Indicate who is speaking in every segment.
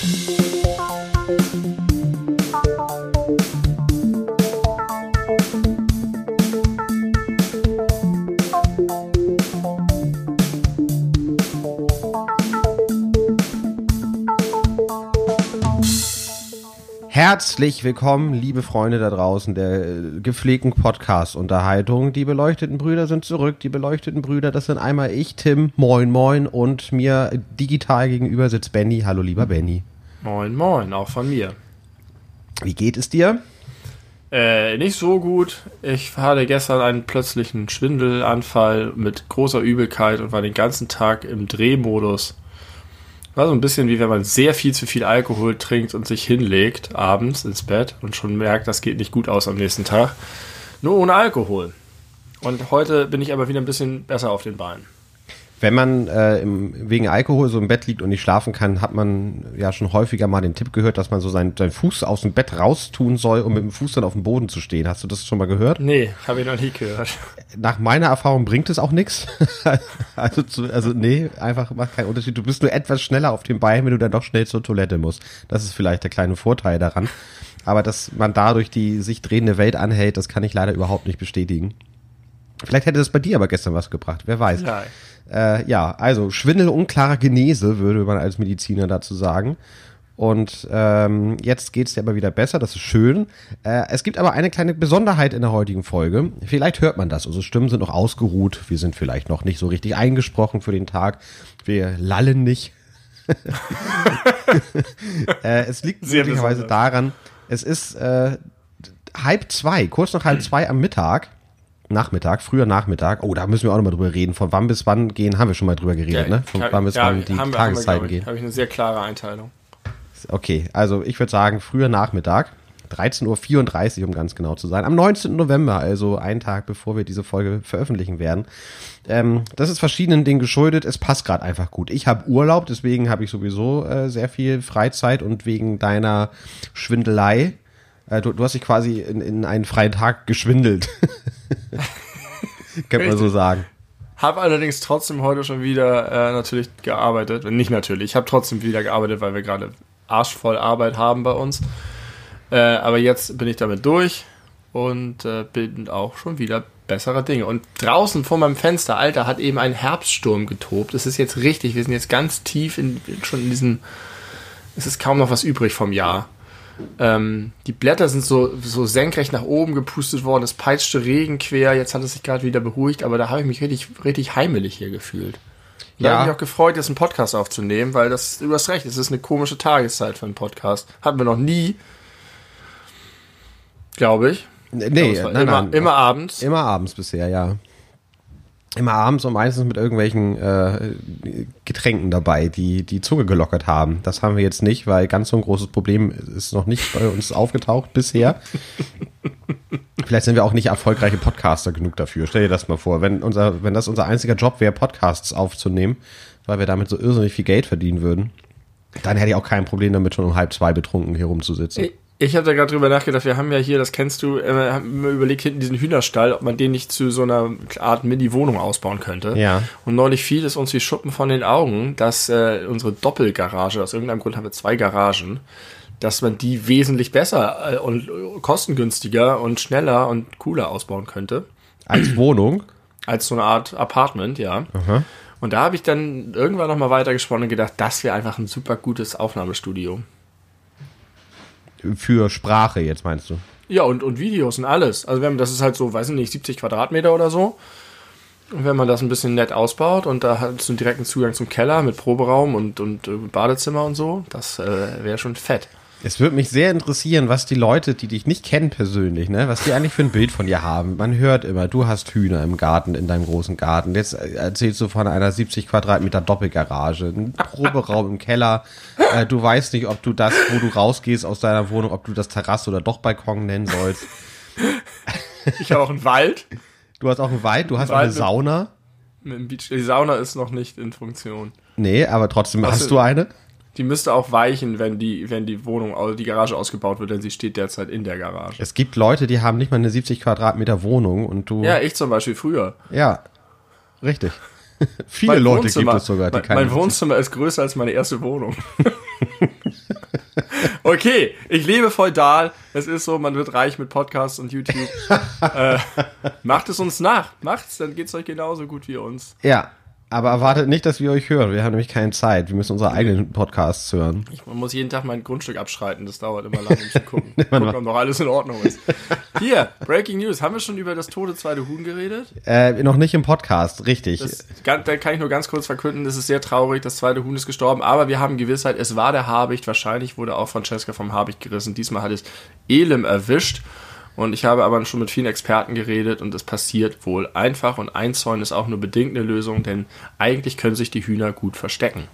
Speaker 1: Herzlich willkommen, liebe Freunde da draußen der äh, gepflegten Podcast-Unterhaltung. Die beleuchteten Brüder sind zurück. Die beleuchteten Brüder, das sind einmal ich, Tim, moin moin, und mir digital gegenüber sitzt Benny. Hallo, lieber Benny.
Speaker 2: Moin moin, auch von mir.
Speaker 1: Wie geht es dir?
Speaker 2: Äh, nicht so gut. Ich hatte gestern einen plötzlichen Schwindelanfall mit großer Übelkeit und war den ganzen Tag im Drehmodus. War so ein bisschen wie wenn man sehr viel zu viel Alkohol trinkt und sich hinlegt abends ins Bett und schon merkt, das geht nicht gut aus am nächsten Tag. Nur ohne Alkohol. Und heute bin ich aber wieder ein bisschen besser auf den Beinen.
Speaker 1: Wenn man äh, im, wegen Alkohol so im Bett liegt und nicht schlafen kann, hat man ja schon häufiger mal den Tipp gehört, dass man so seinen, seinen Fuß aus dem Bett raustun soll, um mit dem Fuß dann auf dem Boden zu stehen. Hast du das schon mal gehört?
Speaker 2: Nee, habe ich noch nie gehört.
Speaker 1: Nach meiner Erfahrung bringt es auch nichts. also, zu, also nee, einfach macht keinen Unterschied. Du bist nur etwas schneller auf dem Bein, wenn du dann doch schnell zur Toilette musst. Das ist vielleicht der kleine Vorteil daran. Aber dass man dadurch die sich drehende Welt anhält, das kann ich leider überhaupt nicht bestätigen. Vielleicht hätte das bei dir aber gestern was gebracht, wer weiß.
Speaker 2: Ja.
Speaker 1: Äh, ja, also Schwindel unklarer Genese, würde man als Mediziner dazu sagen. Und ähm, jetzt geht's dir aber wieder besser, das ist schön. Äh, es gibt aber eine kleine Besonderheit in der heutigen Folge. Vielleicht hört man das, unsere Stimmen sind noch ausgeruht, wir sind vielleicht noch nicht so richtig eingesprochen für den Tag. Wir lallen nicht. äh, es liegt
Speaker 2: Sehr
Speaker 1: möglicherweise
Speaker 2: besonders.
Speaker 1: daran, es ist äh, halb zwei, kurz nach halb zwei am Mittag. Nachmittag, früher Nachmittag. Oh, da müssen wir auch nochmal drüber reden. Von wann bis wann gehen, haben wir schon mal drüber geredet, ne? Von wann bis wann die
Speaker 2: wir-
Speaker 1: Tageszeiten
Speaker 2: wir,
Speaker 1: gehen.
Speaker 2: Habe ich eine sehr klare Einteilung.
Speaker 1: Okay, also ich würde sagen, früher Nachmittag. 13.34 Uhr, um ganz genau zu sein. Am 19. November, also einen Tag bevor wir diese Folge veröffentlichen werden. Ähm, das ist verschiedenen Dingen geschuldet. Es passt gerade einfach gut. Ich habe Urlaub, deswegen habe ich sowieso äh, sehr viel Freizeit und wegen deiner Schwindelei. Äh, du, du hast dich quasi in, in einen freien Tag geschwindelt. Könnte man so sagen.
Speaker 2: Habe allerdings trotzdem heute schon wieder äh, natürlich gearbeitet. Nicht natürlich, ich habe trotzdem wieder gearbeitet, weil wir gerade arschvoll Arbeit haben bei uns. Äh, aber jetzt bin ich damit durch und äh, bin auch schon wieder bessere Dinge. Und draußen vor meinem Fenster, Alter, hat eben ein Herbststurm getobt. Es ist jetzt richtig, wir sind jetzt ganz tief in, schon in diesem, es ist kaum noch was übrig vom Jahr. Ähm, die Blätter sind so, so senkrecht nach oben gepustet worden, es peitschte Regen quer, jetzt hat es sich gerade wieder beruhigt, aber da habe ich mich richtig, richtig heimelig hier gefühlt. Da
Speaker 1: Ja.
Speaker 2: habe ich mich auch gefreut, jetzt einen Podcast aufzunehmen, weil das, du hast recht, es ist eine komische Tageszeit für einen Podcast. Hatten wir noch nie, glaube ich.
Speaker 1: Nee,
Speaker 2: Ich war
Speaker 1: nein,
Speaker 2: immer,
Speaker 1: nein.
Speaker 2: immer abends.
Speaker 1: Immer abends bisher, ja. Immer abends und meistens mit irgendwelchen äh, Getränken dabei, die die Zunge gelockert haben. Das haben wir jetzt nicht, weil ganz so ein großes Problem ist noch nicht bei uns aufgetaucht bisher. Vielleicht sind wir auch nicht erfolgreiche Podcaster genug dafür. Stell dir das mal vor, wenn unser, wenn das unser einziger Job wäre, Podcasts aufzunehmen, weil wir damit so irrsinnig viel Geld verdienen würden, dann hätte ich auch kein Problem damit, schon um halb zwei betrunken hier rumzusitzen.
Speaker 2: Ich, habe da gerade drüber nachgedacht, wir haben ja hier, das kennst du, äh, haben überlegt, hinten diesen Hühnerstall, ob man den nicht zu so einer Art Mini-Wohnung ausbauen könnte.
Speaker 1: Ja.
Speaker 2: Und neulich fiel es uns wie Schuppen von den Augen, dass äh, unsere Doppelgarage, aus irgendeinem Grund haben wir zwei Garagen, dass man die wesentlich besser äh, und kostengünstiger und schneller und cooler ausbauen könnte.
Speaker 1: Als Wohnung.
Speaker 2: Als so eine Art Apartment, ja.
Speaker 1: Aha.
Speaker 2: Und da habe ich dann irgendwann nochmal weitergesponnen und gedacht, das wäre einfach ein super gutes Aufnahmestudio.
Speaker 1: Für Sprache jetzt meinst du?
Speaker 2: Ja, und, und Videos und alles. Also wenn, das ist halt so, weiß ich nicht, 70 Quadratmeter oder so. Und wenn man das ein bisschen nett ausbaut und da hast du einen direkten Zugang zum Keller mit Proberaum und, und äh, Badezimmer und so, das äh, wäre schon fett.
Speaker 1: Es würde mich sehr interessieren, was die Leute, die dich nicht kennen persönlich, ne, was die eigentlich für ein Bild von dir haben. Man hört immer, du hast Hühner im Garten, in deinem großen Garten. Jetzt äh, erzählst du von einer 70 Quadratmeter Doppelgarage, ein Proberaum im Keller. Äh, du weißt nicht, ob du das, wo du rausgehst aus deiner Wohnung, ob du das Terrasse oder doch Balkon nennen sollst.
Speaker 2: Ich habe auch einen Wald.
Speaker 1: Du hast auch einen Wald, du hast
Speaker 2: Wald
Speaker 1: eine
Speaker 2: mit-
Speaker 1: Sauna.
Speaker 2: Mit dem Beach. Die Sauna ist noch nicht in Funktion.
Speaker 1: Nee, aber trotzdem
Speaker 2: Was
Speaker 1: hast du eine.
Speaker 2: Die müsste auch weichen, wenn die, wenn die Wohnung, also die Garage ausgebaut wird, denn sie steht derzeit in der Garage.
Speaker 1: Es gibt Leute, die haben nicht mal eine 70 Quadratmeter Wohnung und du.
Speaker 2: Ja, ich zum Beispiel früher.
Speaker 1: Ja, richtig. Viele
Speaker 2: Mein
Speaker 1: Leute gibt es sogar, die
Speaker 2: mein,
Speaker 1: keine
Speaker 2: mein Wohnzimmer ist größer als meine erste Wohnung. okay, ich lebe feudal. Es ist so, man wird reich mit Podcasts und YouTube. äh, macht es uns nach. Macht's, dann geht's euch genauso gut wie uns.
Speaker 1: Ja, aber erwartet nicht, dass wir euch hören. Wir haben nämlich keine Zeit. Wir müssen unsere eigenen Podcasts hören.
Speaker 2: Ich muss jeden Tag mein Grundstück abschreiten. Das dauert immer lange, um zu gucken. gucken, ob noch alles in Ordnung ist. Hier, Breaking News. Haben wir schon über das tote zweite Huhn geredet?
Speaker 1: Äh, noch nicht im Podcast, richtig.
Speaker 2: Das, da kann ich nur ganz kurz verkünden, das ist sehr traurig. Das zweite Huhn ist gestorben. Aber wir haben Gewissheit, es war der Habicht. Wahrscheinlich wurde auch Francesca vom Habicht gerissen. Diesmal hat es Elim erwischt. Und ich habe aber schon mit vielen Experten geredet und es passiert wohl einfach und einzäunen ist auch nur bedingt eine Lösung, denn eigentlich können sich die Hühner gut verstecken.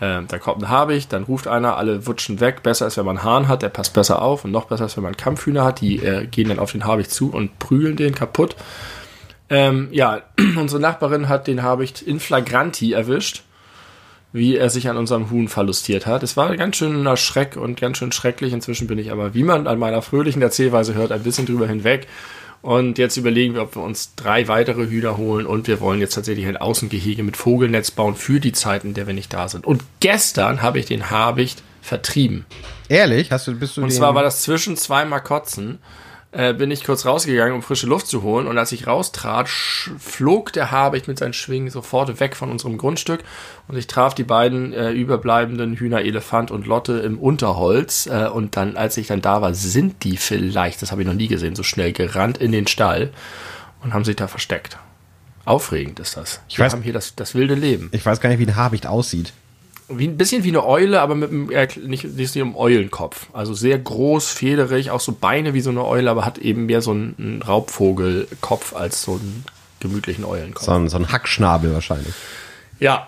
Speaker 2: Ähm, da kommt ein Habicht, dann ruft einer, alle wutschen weg. Besser ist, wenn man einen Hahn hat, der passt besser auf. Und noch besser ist, wenn man Kampfhühner hat, die äh, gehen dann auf den Habicht zu und prügeln den kaputt. Ähm, ja, unsere Nachbarin hat den Habicht in flagranti erwischt wie er sich an unserem Huhn verlustiert hat. Es war ganz schön Schreck und ganz schön schrecklich. Inzwischen bin ich aber, wie man an meiner fröhlichen Erzählweise hört, ein bisschen drüber hinweg. Und jetzt überlegen wir, ob wir uns drei weitere Hühner holen und wir wollen jetzt tatsächlich ein Außengehege mit Vogelnetz bauen für die Zeiten, in der wir nicht da sind. Und gestern habe ich den Habicht vertrieben.
Speaker 1: Ehrlich? Hast du, bist du
Speaker 2: Und zwar war das zwischen zwei Makotzen äh, bin ich kurz rausgegangen, um frische Luft zu holen. Und als ich raustrat, flog der Habicht mit seinen Schwingen sofort weg von unserem Grundstück. Und ich traf die beiden äh, überbleibenden Hühner Elefant und Lotte im Unterholz. Äh, und dann, als ich dann da war, sind die vielleicht, das habe ich noch nie gesehen, so schnell gerannt in den Stall und haben sich da versteckt. Aufregend ist das.
Speaker 1: Ich Wir weiß,
Speaker 2: haben hier das, das wilde Leben.
Speaker 1: Ich weiß gar nicht, wie ein Habicht aussieht
Speaker 2: wie ein bisschen wie eine Eule, aber mit einem, äh, nicht, nicht so einem Eulenkopf. Also sehr groß, federig, auch so Beine wie so eine Eule, aber hat eben mehr so einen Raubvogelkopf als so einen gemütlichen Eulenkopf.
Speaker 1: So ein, so ein Hackschnabel wahrscheinlich.
Speaker 2: Ja.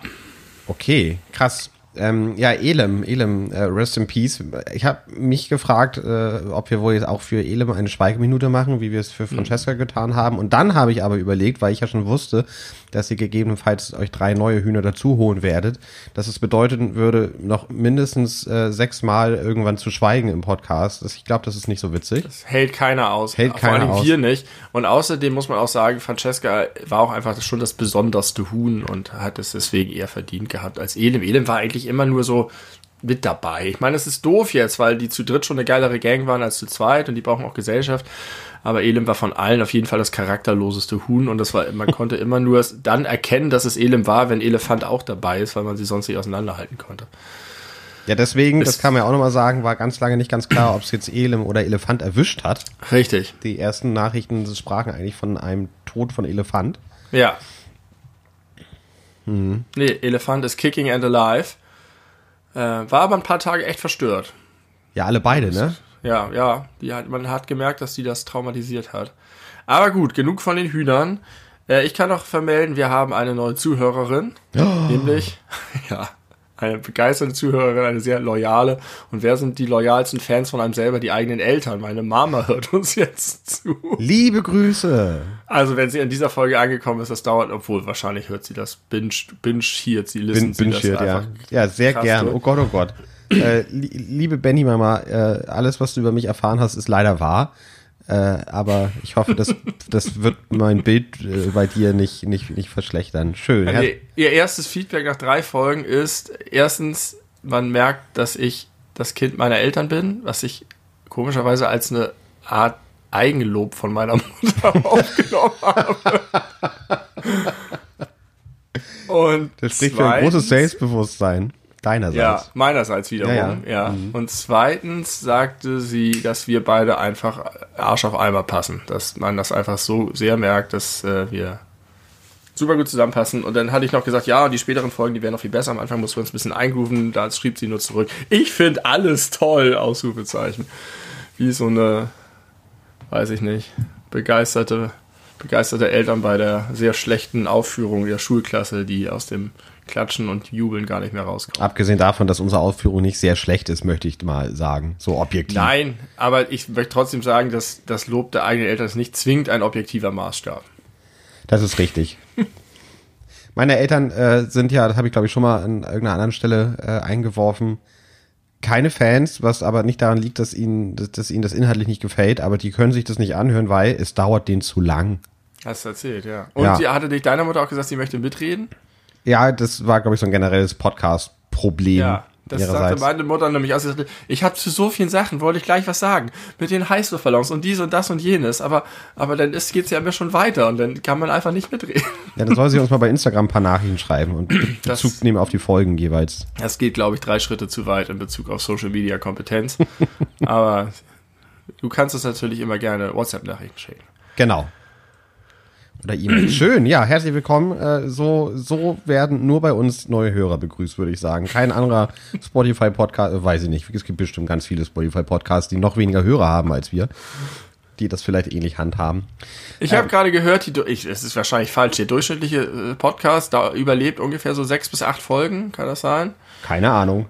Speaker 1: Okay, krass. Ähm, ja, Elem, Elem, äh, Rest in Peace. Ich habe mich gefragt, äh, ob wir wohl jetzt auch für Elem eine Schweigeminute machen, wie wir es für Francesca mhm. getan haben. Und dann habe ich aber überlegt, weil ich ja schon wusste, dass ihr gegebenenfalls euch drei neue Hühner dazu holen werdet, dass es bedeuten würde, noch mindestens äh, sechsmal irgendwann zu schweigen im Podcast. Das, ich glaube, das ist nicht so witzig. Das
Speaker 2: hält keiner aus.
Speaker 1: Hält keiner Vor allem aus.
Speaker 2: wir nicht. Und außerdem muss man auch sagen, Francesca war auch einfach schon das besonderste Huhn und hat es deswegen eher verdient gehabt als Elem. Elem war eigentlich immer nur so mit dabei. Ich meine, es ist doof jetzt, weil die zu dritt schon eine geilere Gang waren als zu zweit und die brauchen auch Gesellschaft. Aber Elim war von allen auf jeden Fall das charakterloseste Huhn und das war, man konnte immer nur dann erkennen, dass es Elim war, wenn Elefant auch dabei ist, weil man sie sonst nicht auseinanderhalten konnte.
Speaker 1: Ja, deswegen, das kann man ja auch nochmal sagen, war ganz lange nicht ganz klar, ob es jetzt Elim oder Elefant erwischt hat.
Speaker 2: Richtig.
Speaker 1: Die ersten Nachrichten sprachen eigentlich von einem Tod von Elefant.
Speaker 2: Ja. Hm. Nee, Elefant ist kicking and alive. Äh, war aber ein paar Tage echt verstört.
Speaker 1: Ja, alle beide, ne?
Speaker 2: Ja, ja. Die hat, man hat gemerkt, dass die das traumatisiert hat. Aber gut, genug von den Hühnern. Äh, ich kann noch vermelden, wir haben eine neue Zuhörerin. Oh. Nämlich, ja, eine begeisterte Zuhörerin, eine sehr loyale. Und wer sind die loyalsten Fans von einem selber? Die eigenen Eltern. Meine Mama hört uns jetzt zu.
Speaker 1: Liebe Grüße.
Speaker 2: Also, wenn sie in dieser Folge angekommen ist, das dauert, obwohl wahrscheinlich hört sie das binge, binge hier, sie listen
Speaker 1: bin, binge das ja. ja, sehr gern. Oh Gott, oh Gott. äh, liebe Benny Mama, äh, alles, was du über mich erfahren hast, ist leider wahr. Äh, aber ich hoffe, das, das wird mein Bild äh, bei dir nicht, nicht, nicht verschlechtern. Schön.
Speaker 2: Also ihr erstes Feedback nach drei Folgen ist, erstens, man merkt, dass ich das Kind meiner Eltern bin, was ich komischerweise als eine Art Eigenlob von meiner Mutter aufgenommen habe.
Speaker 1: Und das spricht für ein großes Selbstbewusstsein. Deinerseits.
Speaker 2: Ja, meinerseits wiederum, ja. ja. ja. Mhm. Und zweitens sagte sie, dass wir beide einfach Arsch auf Eimer passen. Dass man das einfach so sehr merkt, dass äh, wir super gut zusammenpassen. Und dann hatte ich noch gesagt, ja, die späteren Folgen, die wären noch viel besser. Am Anfang mussten wir uns ein bisschen eingrooven. Da schrieb sie nur zurück. Ich finde alles toll, Ausrufezeichen. Wie so eine, weiß ich nicht, begeisterte, begeisterte Eltern bei der sehr schlechten Aufführung der Schulklasse, die aus dem Klatschen und Jubeln gar nicht mehr rauskommen.
Speaker 1: Abgesehen davon, dass unsere Aufführung nicht sehr schlecht ist, möchte ich mal sagen, so objektiv.
Speaker 2: Nein, aber ich möchte trotzdem sagen, dass das Lob der eigenen Eltern ist nicht zwingend ein objektiver Maßstab.
Speaker 1: Das ist richtig. Meine Eltern äh, sind ja, das habe ich glaube ich schon mal an irgendeiner anderen Stelle äh, eingeworfen, keine Fans, was aber nicht daran liegt, dass ihnen, dass, dass ihnen das inhaltlich nicht gefällt, aber die können sich das nicht anhören, weil es dauert denen zu lang.
Speaker 2: Hast du erzählt, ja. Und ja. sie hatte dich deiner Mutter auch gesagt, sie möchte mitreden?
Speaker 1: Ja, das war, glaube ich, so ein generelles Podcast-Problem. Ja.
Speaker 2: Das sagte meine Mutter nämlich aus. Ich habe zu so vielen Sachen, wollte ich gleich was sagen. Mit den Heißluftballons und dies und das und jenes. Aber, aber dann geht es ja immer schon weiter und dann kann man einfach nicht mitreden.
Speaker 1: Ja, dann soll sie uns mal bei Instagram ein paar Nachrichten schreiben und Bezug das, nehmen auf die Folgen jeweils.
Speaker 2: Das geht, glaube ich, drei Schritte zu weit in Bezug auf Social Media Kompetenz. aber du kannst uns natürlich immer gerne WhatsApp-Nachrichten schicken.
Speaker 1: Genau. Oder E-Mail. Schön, ja, herzlich willkommen. Äh, so, so werden nur bei uns neue Hörer begrüßt, würde ich sagen. Kein anderer Spotify-Podcast, äh, weiß ich nicht. Es gibt bestimmt ganz viele Spotify-Podcasts, die noch weniger Hörer haben als wir, die das vielleicht ähnlich handhaben.
Speaker 2: Ich habe ähm, gerade gehört, die, ich, es ist wahrscheinlich falsch, der durchschnittliche äh, Podcast da überlebt ungefähr so sechs bis acht Folgen, kann das sein?
Speaker 1: Keine Ahnung.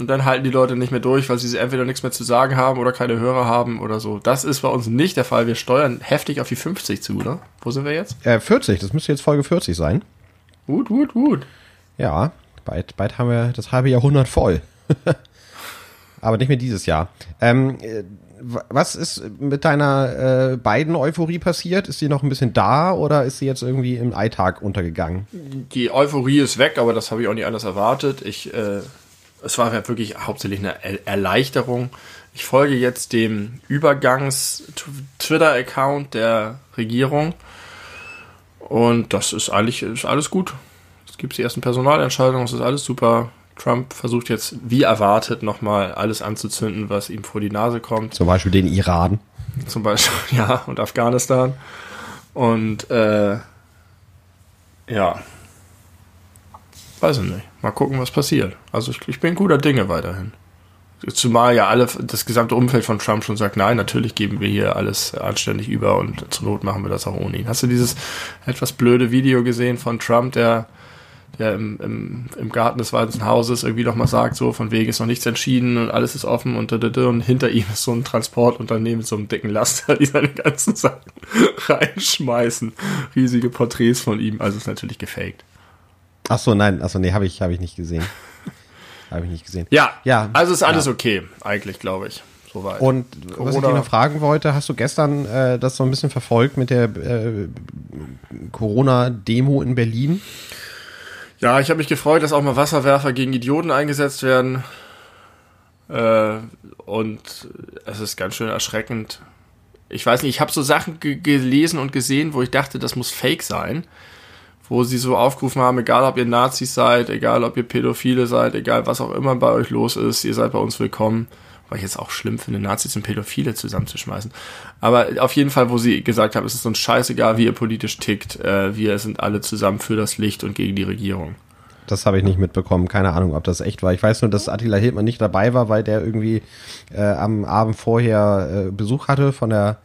Speaker 2: Und dann halten die Leute nicht mehr durch, weil sie entweder nichts mehr zu sagen haben oder keine Hörer haben oder so. Das ist bei uns nicht der Fall. Wir steuern heftig auf die 50 zu, oder? Wo sind wir jetzt?
Speaker 1: Äh, 40, das müsste jetzt Folge 40 sein.
Speaker 2: Gut, gut, gut.
Speaker 1: Ja, bald, bald haben wir das halbe Jahrhundert voll. Aber nicht mehr dieses Jahr. Ähm, äh, was ist mit deiner äh, beiden Euphorie passiert? Ist sie noch ein bisschen da oder ist sie jetzt irgendwie im Alltag untergegangen?
Speaker 2: Die Euphorie ist weg, aber das habe ich auch nicht anders erwartet. Ich äh, es war wirklich hauptsächlich eine Erleichterung. Ich folge jetzt dem Übergangs-Twitter-Account der Regierung. Und das ist eigentlich ist alles gut. Es gibt die ersten Personalentscheidungen, es ist alles super. Trump versucht jetzt, wie erwartet, nochmal alles anzuzünden, was ihm vor die Nase kommt.
Speaker 1: Zum Beispiel den Iran.
Speaker 2: Zum Beispiel, ja, und Afghanistan. Und äh, ja, weiß ich nicht. Mal gucken, was passiert. Also ich, ich bin guter Dinge weiterhin. Zumal ja alle, das gesamte Umfeld von Trump schon sagt, nein, natürlich geben wir hier alles anständig über und zur Not machen wir das auch ohne ihn. Hast du dieses etwas blöde Video gesehen von Trump, der, der im, im, im Garten des Weißen Hauses irgendwie nochmal sagt, so von wegen ist noch nichts entschieden und alles ist offen und, und hinter ihm ist so ein Transportunternehmen mit so einem dicken Laster, die seine ganzen Sachen reinschmeißen. Riesige Porträts von ihm, also ist natürlich gefaked.
Speaker 1: Ach so, nein, also nee, habe ich, hab ich nicht gesehen. habe ich nicht gesehen.
Speaker 2: Ja, ja also ist alles ja. okay, eigentlich, glaube ich.
Speaker 1: Soweit. Und Corona. was ich dir noch fragen wollte, hast du gestern äh, das so ein bisschen verfolgt mit der äh, Corona-Demo in Berlin?
Speaker 2: Ja, ich habe mich gefreut, dass auch mal Wasserwerfer gegen Idioten eingesetzt werden. Äh, und es ist ganz schön erschreckend. Ich weiß nicht, ich habe so Sachen gelesen und gesehen, wo ich dachte, das muss fake sein wo sie so aufgerufen haben, egal ob ihr Nazis seid, egal ob ihr Pädophile seid, egal was auch immer bei euch los ist, ihr seid bei uns willkommen. Weil ich jetzt auch schlimm finde, Nazis und Pädophile zusammenzuschmeißen. Aber auf jeden Fall, wo sie gesagt haben, es ist uns scheißegal, wie ihr politisch tickt, äh, wir sind alle zusammen für das Licht und gegen die Regierung.
Speaker 1: Das habe ich nicht mitbekommen. Keine Ahnung, ob das echt war. Ich weiß nur, dass Attila Hildmann nicht dabei war, weil der irgendwie äh, am Abend vorher äh, Besuch hatte von der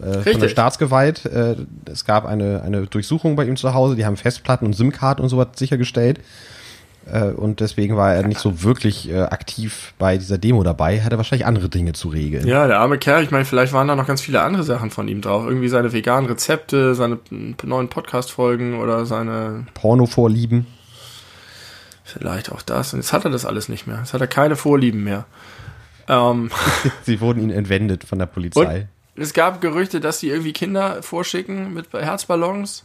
Speaker 1: äh, von der Staatsgewalt. Äh, es gab eine, eine Durchsuchung bei ihm zu Hause, die haben Festplatten und SIM-Karten und sowas sichergestellt. Äh, und deswegen war er nicht so wirklich äh, aktiv bei dieser Demo dabei, hatte wahrscheinlich andere Dinge zu regeln.
Speaker 2: Ja, der arme Kerl, ich meine, vielleicht waren da noch ganz viele andere Sachen von ihm drauf. Irgendwie seine veganen Rezepte, seine neuen Podcast-Folgen oder seine
Speaker 1: Porno-Vorlieben.
Speaker 2: Vielleicht auch das. Und jetzt hat er das alles nicht mehr. Jetzt hat er keine Vorlieben mehr.
Speaker 1: Ähm. Sie wurden ihn entwendet von der Polizei.
Speaker 2: Und es gab Gerüchte, dass sie irgendwie Kinder vorschicken mit Herzballons.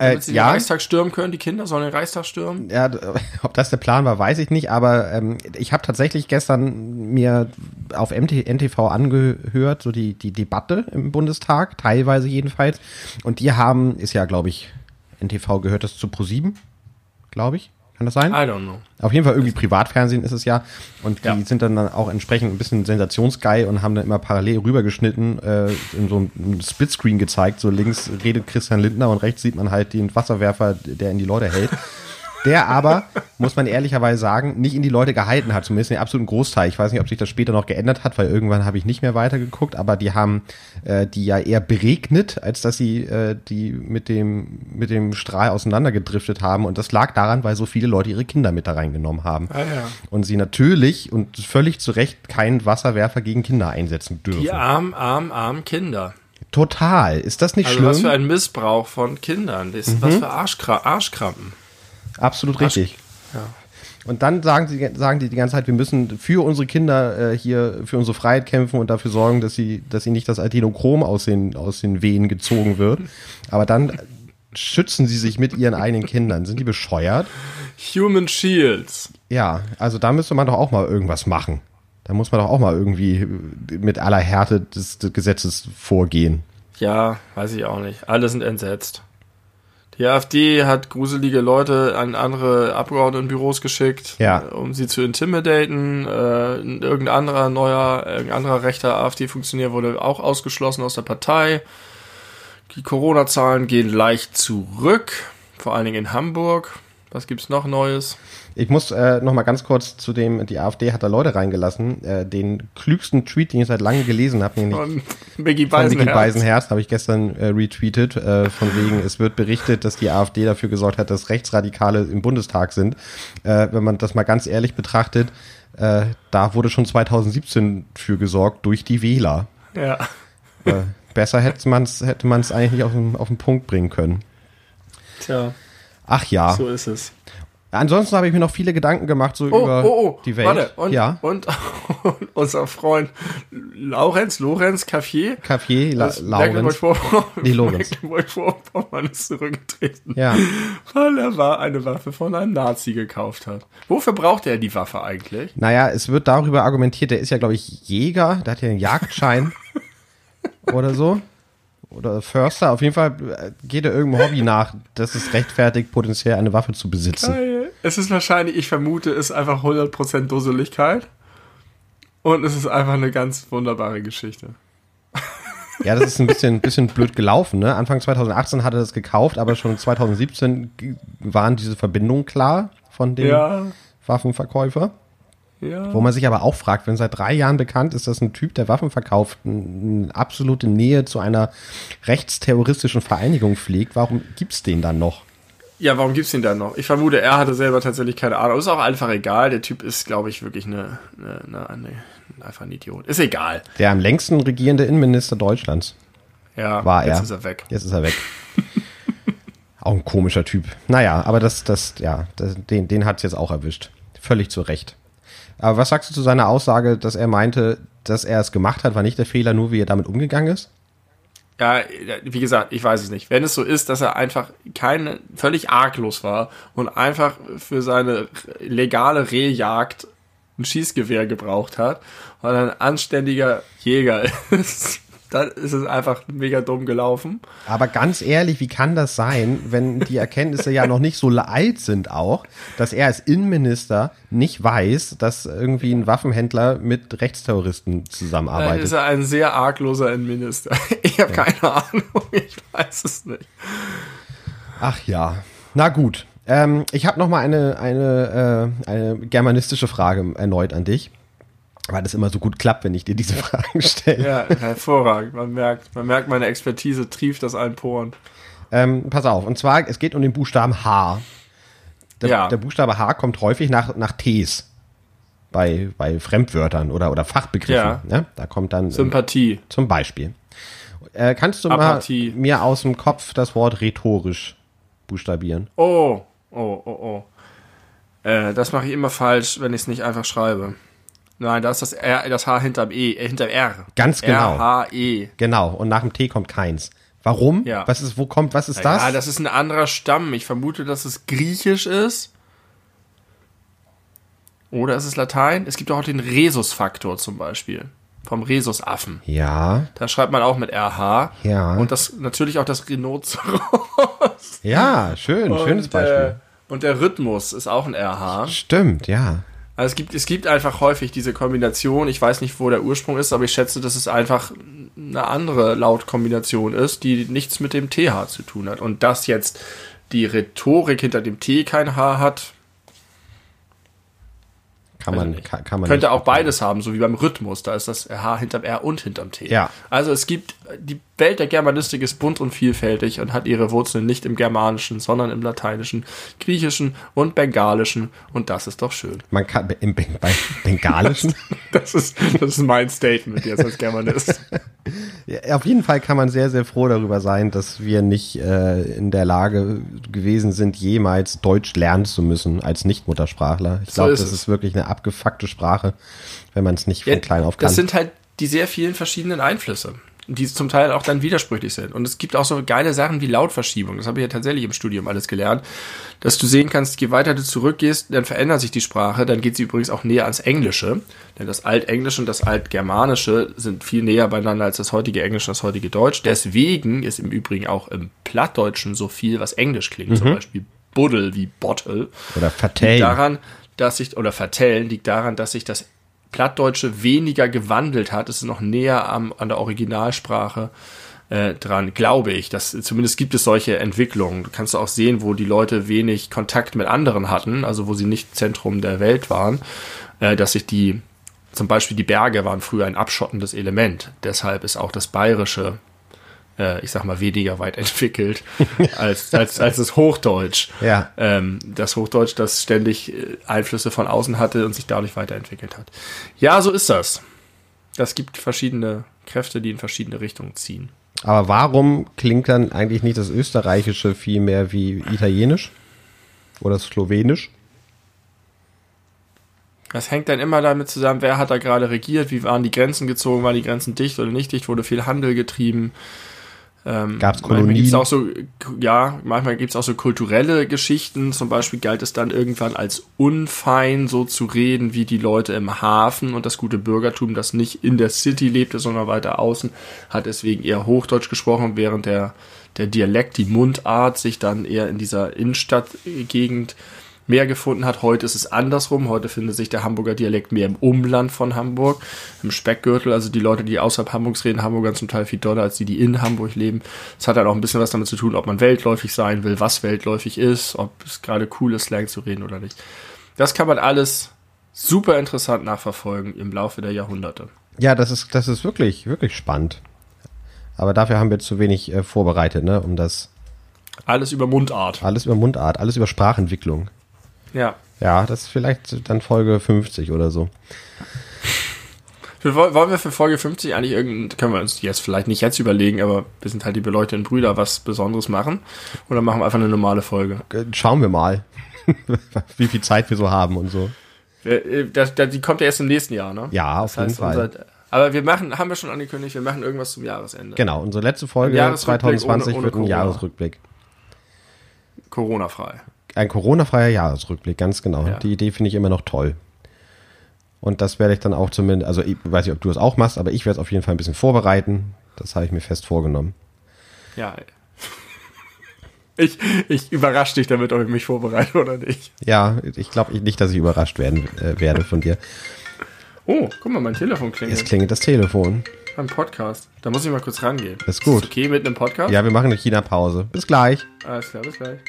Speaker 1: Äh, damit
Speaker 2: sie
Speaker 1: ja.
Speaker 2: den Reichstag stürmen können, die Kinder sollen den Reichstag stürmen.
Speaker 1: Ja, ob das der Plan war, weiß ich nicht, aber ähm, ich habe tatsächlich gestern mir auf MT, NTV angehört, so die, die Debatte im Bundestag, teilweise jedenfalls. Und die haben, ist ja, glaube ich, NTV gehört das zu ProSieben, glaube ich. Kann das sein?
Speaker 2: I don't know.
Speaker 1: Auf jeden Fall irgendwie Privatfernsehen ist es ja. Und die ja. sind dann, auch entsprechend ein bisschen sensationsgeil und haben dann immer parallel rübergeschnitten, äh, in so einem Splitscreen gezeigt. So links redet Christian Lindner und rechts sieht man halt den Wasserwerfer, der in die Leute hält der aber, muss man ehrlicherweise sagen, nicht in die Leute gehalten hat, zumindest den absoluten Großteil. Ich weiß nicht, ob sich das später noch geändert hat, weil irgendwann habe ich nicht mehr weitergeguckt, aber die haben äh, die ja eher beregnet, als dass sie äh, die mit dem, mit dem Strahl auseinandergedriftet haben. Und das lag daran, weil so viele Leute ihre Kinder mit da reingenommen haben. Ah, ja. Und sie natürlich und völlig zu Recht keinen Wasserwerfer gegen Kinder einsetzen dürfen.
Speaker 2: Die armen, armen, armen Kinder.
Speaker 1: Total. Ist das nicht also schlimm? Was
Speaker 2: für ein Missbrauch von Kindern. Das mhm. was für Arschkra Arschkrampen.
Speaker 1: Absolut richtig. Ja. Und dann sagen sie, sagen die die ganze Zeit, wir müssen für unsere Kinder äh, hier, für unsere Freiheit kämpfen und dafür sorgen, dass sie, dass sie nicht das Adenochrom aus den, aus den Venen gezogen wird. Aber dann schützen sie sich mit ihren eigenen Kindern. Sind die bescheuert?
Speaker 2: Human Shields.
Speaker 1: Ja, also da müsste man doch auch mal irgendwas machen. Da muss man doch auch mal irgendwie mit aller Härte des, des Gesetzes vorgehen.
Speaker 2: Ja, weiß ich auch nicht. Alle sind entsetzt. Die AfD hat gruselige Leute an andere Abgeordnetenbüros geschickt,
Speaker 1: Ja.
Speaker 2: um sie zu intimidaten. Äh, irgendein anderer neuer, irgendein anderer rechter AfD-Funktionär wurde auch ausgeschlossen aus der Partei. Die Corona-Zahlen gehen leicht zurück, vor allen Dingen in Hamburg. Was gibt's noch Neues?
Speaker 1: Ich muss äh, noch mal ganz kurz zu dem, die AfD hat da Leute reingelassen. Äh, den klügsten Tweet, den ich seit langem gelesen habe, nämlich
Speaker 2: Von Mickey Beisenherz.
Speaker 1: Beisenherz, habe ich gestern äh, retweetet, äh, von wegen, es wird berichtet, dass die AfD dafür gesorgt hat, dass Rechtsradikale im Bundestag sind. Äh, wenn man das mal ganz ehrlich betrachtet, äh, da wurde schon 2017 für gesorgt durch die Wähler.
Speaker 2: Ja.
Speaker 1: Äh, besser hätte man es hätte man's eigentlich nicht auf den, auf den Punkt bringen können.
Speaker 2: Tja,
Speaker 1: Ach ja.
Speaker 2: so ist es.
Speaker 1: Ansonsten habe ich mir noch viele Gedanken gemacht so
Speaker 2: Oh,
Speaker 1: über
Speaker 2: oh, oh,
Speaker 1: die Welt.
Speaker 2: warte, und,
Speaker 1: ja,
Speaker 2: und, unser Freund Laurenz, Lorenz
Speaker 1: La
Speaker 2: aus
Speaker 1: Laurenz. Nee, Lorenz.
Speaker 2: Mecklenburg-Vorpommern ist zurückgetreten,
Speaker 1: Ja,
Speaker 2: weil er war eine Waffe von einem Nazi gekauft hat. Wofür braucht er die Waffe eigentlich?
Speaker 1: naja, es wird darüber argumentiert, der ist ja, glaube ich, Jäger, der hat ja einen Jagdschein oder so. Oder Förster, auf jeden Fall äh, geht er irgendeinem Hobby nach, das es rechtfertigt, potenziell eine Waffe zu besitzen.
Speaker 2: Geil. Es ist wahrscheinlich, ich vermute, es ist einfach 100% Dusseligkeit. Und es ist einfach eine ganz wunderbare Geschichte.
Speaker 1: Ja, das ist ein bisschen, bisschen blöd gelaufen. Ne? Anfang 2018 hat er das gekauft, aber schon 2017 g- waren diese Verbindungen klar von dem
Speaker 2: Ja,
Speaker 1: Waffenverkäufer.
Speaker 2: ja.
Speaker 1: Wo man sich aber auch fragt, wenn seit drei Jahren bekannt ist, dass ein Typ, der Waffen verkauft, eine absolute Nähe zu einer rechtsterroristischen Vereinigung pflegt, warum gibt's den dann noch?
Speaker 2: Ja, warum gibt's ihn dann noch? Ich vermute, er hatte selber tatsächlich keine Ahnung. Ist auch einfach egal. Der Typ ist, glaube ich, wirklich eine, eine, eine, einfach ein Idiot. Ist egal.
Speaker 1: Der am längsten regierende Innenminister Deutschlands.
Speaker 2: Ja,
Speaker 1: War
Speaker 2: jetzt
Speaker 1: er.
Speaker 2: ist er weg.
Speaker 1: Jetzt ist er weg. auch ein komischer Typ. Naja, aber das, das, ja, das, den, den hat's jetzt auch erwischt. Völlig zu Recht. Aber was sagst du zu seiner Aussage, dass er meinte, dass er es gemacht hat, war nicht der Fehler, nur wie er damit umgegangen ist?
Speaker 2: Ja, wie gesagt, ich weiß es nicht. Wenn es so ist, dass er einfach keine, völlig arglos war und einfach für seine legale Rehjagd ein Schießgewehr gebraucht hat und ein anständiger Jäger ist, dann ist es einfach mega dumm gelaufen.
Speaker 1: Aber ganz ehrlich, wie kann das sein, wenn die Erkenntnisse ja noch nicht so alt sind auch, dass er als Innenminister nicht weiß, dass irgendwie ein Waffenhändler mit Rechtsterroristen
Speaker 2: Dann
Speaker 1: zusammenarbeitet?
Speaker 2: ist er ein sehr argloser Innenminister. Ich habe keine Ahnung, ich weiß es nicht.
Speaker 1: Ach ja, na gut. Ähm, ich habe noch mal eine, eine, äh, eine germanistische Frage erneut an dich, weil das immer so gut klappt, wenn ich dir diese Fragen stelle.
Speaker 2: Ja, hervorragend. Man merkt, man merkt, meine Expertise trieft aus allen Poren.
Speaker 1: Ähm, pass auf, und zwar, es geht um den Buchstaben H. Der,
Speaker 2: Ja.
Speaker 1: der Buchstabe H kommt häufig nach, nach Ts bei, bei Fremdwörtern oder, oder Fachbegriffen.
Speaker 2: Ja.
Speaker 1: Ne? Da kommt dann
Speaker 2: Sympathie.
Speaker 1: zum Beispiel. Äh, kannst du
Speaker 2: Apathie.
Speaker 1: mal mir aus dem Kopf das Wort rhetorisch buchstabieren?
Speaker 2: Oh, oh, oh, oh. Äh, das mache ich immer falsch, wenn ich es nicht einfach schreibe. Nein, da ist das R, das H hinterm E, äh, hinterm R.
Speaker 1: Ganz genau.
Speaker 2: R, H, E.
Speaker 1: Genau, und nach dem T kommt keins. Warum?
Speaker 2: Ja.
Speaker 1: Was ist, wo kommt, was ist das?
Speaker 2: Ja, das ist ein anderer Stamm. Ich vermute, dass es griechisch ist. Oder ist es Latein? Es gibt auch den Rhesusfaktor zum Beispiel. Vom Rhesusaffen.
Speaker 1: ja,
Speaker 2: Da schreibt man auch mit RH.
Speaker 1: Ja.
Speaker 2: Und das natürlich auch das Rhinoceros.
Speaker 1: ja, schön, schönes
Speaker 2: und,
Speaker 1: Beispiel.
Speaker 2: Äh, und der Rhythmus ist auch ein RH.
Speaker 1: Stimmt, ja.
Speaker 2: Also es gibt, es gibt einfach häufig diese Kombination. Ich weiß nicht, wo der Ursprung ist, aber ich schätze, dass es einfach eine andere Lautkombination ist, die nichts mit dem TH zu tun hat. Und dass jetzt die Rhetorik hinter dem T kein H hat,
Speaker 1: Kann man,
Speaker 2: nicht.
Speaker 1: kann, kann man
Speaker 2: könnte auch beides haben, so wie beim Rhythmus. Da ist das H hinterm R und hinterm T.
Speaker 1: Ja.
Speaker 2: Also es gibt, die Welt der Germanistik ist bunt und vielfältig und hat ihre Wurzeln nicht im Germanischen, sondern im Lateinischen, Griechischen und Bengalischen. Und das ist doch schön.
Speaker 1: Man kann im Ben- bei Bengalischen.
Speaker 2: Das ist, das ist mein Statement jetzt als Germanist.
Speaker 1: Ja, auf jeden Fall kann man sehr, sehr froh darüber sein, dass wir nicht äh, in der Lage gewesen sind, jemals Deutsch lernen zu müssen als Nichtmuttersprachler. Ich glaube, das ist wirklich eine abgefuckte Sprache, wenn man es nicht von klein auf kann.
Speaker 2: Das sind halt die sehr vielen verschiedenen Einflüsse. Die zum Teil auch dann widersprüchlich sind. Und es gibt auch so geile Sachen wie Lautverschiebung. Das habe ich ja tatsächlich im Studium alles gelernt, dass du sehen kannst, je weiter du zurückgehst, dann verändert sich die Sprache. Dann geht sie übrigens auch näher ans Englische. Denn das Altenglische und das Altgermanische sind viel näher beieinander als das heutige Englisch und das heutige Deutsch. Deswegen ist im Übrigen auch im Plattdeutschen so viel, was Englisch klingt. Mhm. Zum Beispiel Buddel wie Bottle.
Speaker 1: Oder vertellen.
Speaker 2: Daran, dass sich, oder vertellen liegt daran, dass sich das Plattdeutsche weniger gewandelt hat. Es ist noch näher am, an der Originalsprache äh, dran, glaube ich. Das, zumindest gibt es solche Entwicklungen. Du kannst auch sehen, wo die Leute wenig Kontakt mit anderen hatten, also wo sie nicht Zentrum der Welt waren, äh, dass sich die, zum Beispiel die Berge waren früher ein abschottendes Element. Deshalb ist auch das Bayerische äh, ich sag mal, weniger weit entwickelt als, als, als das Hochdeutsch.
Speaker 1: Ja.
Speaker 2: Ähm, das Hochdeutsch, das ständig äh, Einflüsse von außen hatte und sich dadurch weiterentwickelt hat. Ja, so ist das. Das gibt verschiedene Kräfte, die in verschiedene Richtungen ziehen.
Speaker 1: Aber warum klingt dann eigentlich nicht das Österreichische viel mehr wie Italienisch oder Slowenisch?
Speaker 2: Das hängt dann immer damit zusammen, wer hat da gerade regiert, wie waren die Grenzen gezogen, waren die Grenzen dicht oder nicht dicht, wurde viel Handel getrieben.
Speaker 1: Ähm, Gab es Kolonien?
Speaker 2: Gibt's auch so, ja, manchmal gibt es auch so kulturelle Geschichten. Zum Beispiel galt es dann irgendwann als unfein, so zu reden wie die Leute im Hafen und das gute Bürgertum, das nicht in der City lebte, sondern weiter außen, hat deswegen eher Hochdeutsch gesprochen, während der, der Dialekt, die Mundart sich dann eher in dieser Innenstadtgegend mehr gefunden hat. Heute ist es andersrum. Heute findet sich der Hamburger Dialekt mehr im Umland von Hamburg, im Speckgürtel. Also die Leute, die außerhalb Hamburgs reden, Hamburger zum Teil viel doller als die, die in Hamburg leben. Es hat dann auch ein bisschen was damit zu tun, ob man weltläufig sein will, was weltläufig ist, ob es gerade cool ist, Slang zu reden oder nicht. Das kann man alles super interessant nachverfolgen im Laufe der Jahrhunderte.
Speaker 1: Ja, das ist, das ist wirklich, wirklich spannend. Aber dafür haben wir zu wenig äh, vorbereitet, ne, um das.
Speaker 2: Alles über Mundart.
Speaker 1: Alles über Mundart, alles über Sprachentwicklung.
Speaker 2: Ja.
Speaker 1: Ja, das ist vielleicht dann Folge 50 oder so.
Speaker 2: wollen wir für Folge 50 eigentlich irgendein, können wir uns jetzt vielleicht nicht jetzt überlegen, aber wir sind halt die beleuchteten Brüder, was Besonderes machen? Oder machen wir einfach eine normale Folge?
Speaker 1: Äh, schauen wir mal, wie viel Zeit wir so haben und so.
Speaker 2: Äh, das, das, die kommt ja erst im nächsten Jahr, ne?
Speaker 1: Ja, auf das jeden Fall. Unser,
Speaker 2: aber wir machen, haben wir schon angekündigt, wir machen irgendwas zum Jahresende.
Speaker 1: Genau, unsere letzte Folge 2020 ohne, ohne wird ein Jahresrückblick.
Speaker 2: Corona-frei.
Speaker 1: Ein Corona-freier Jahresrückblick, ganz genau. Ja. Die Idee finde ich immer noch toll. Und das werde ich dann auch zumindest, also ich weiß nicht, ob du es auch machst, aber ich werde es auf jeden Fall ein bisschen vorbereiten. Das habe ich mir fest vorgenommen.
Speaker 2: Ja. Ich, ich überrasche dich damit, ob ich mich vorbereite oder nicht.
Speaker 1: Ja, ich glaube nicht, dass ich überrascht werden äh, werde von dir.
Speaker 2: Oh, guck mal, mein Telefon klingelt.
Speaker 1: Jetzt klingelt das Telefon.
Speaker 2: Beim Podcast. Da muss ich mal kurz rangehen.
Speaker 1: ist gut. Ist
Speaker 2: okay mit einem Podcast?
Speaker 1: Ja, wir machen eine China-Pause. Bis gleich.
Speaker 2: Alles klar, bis gleich.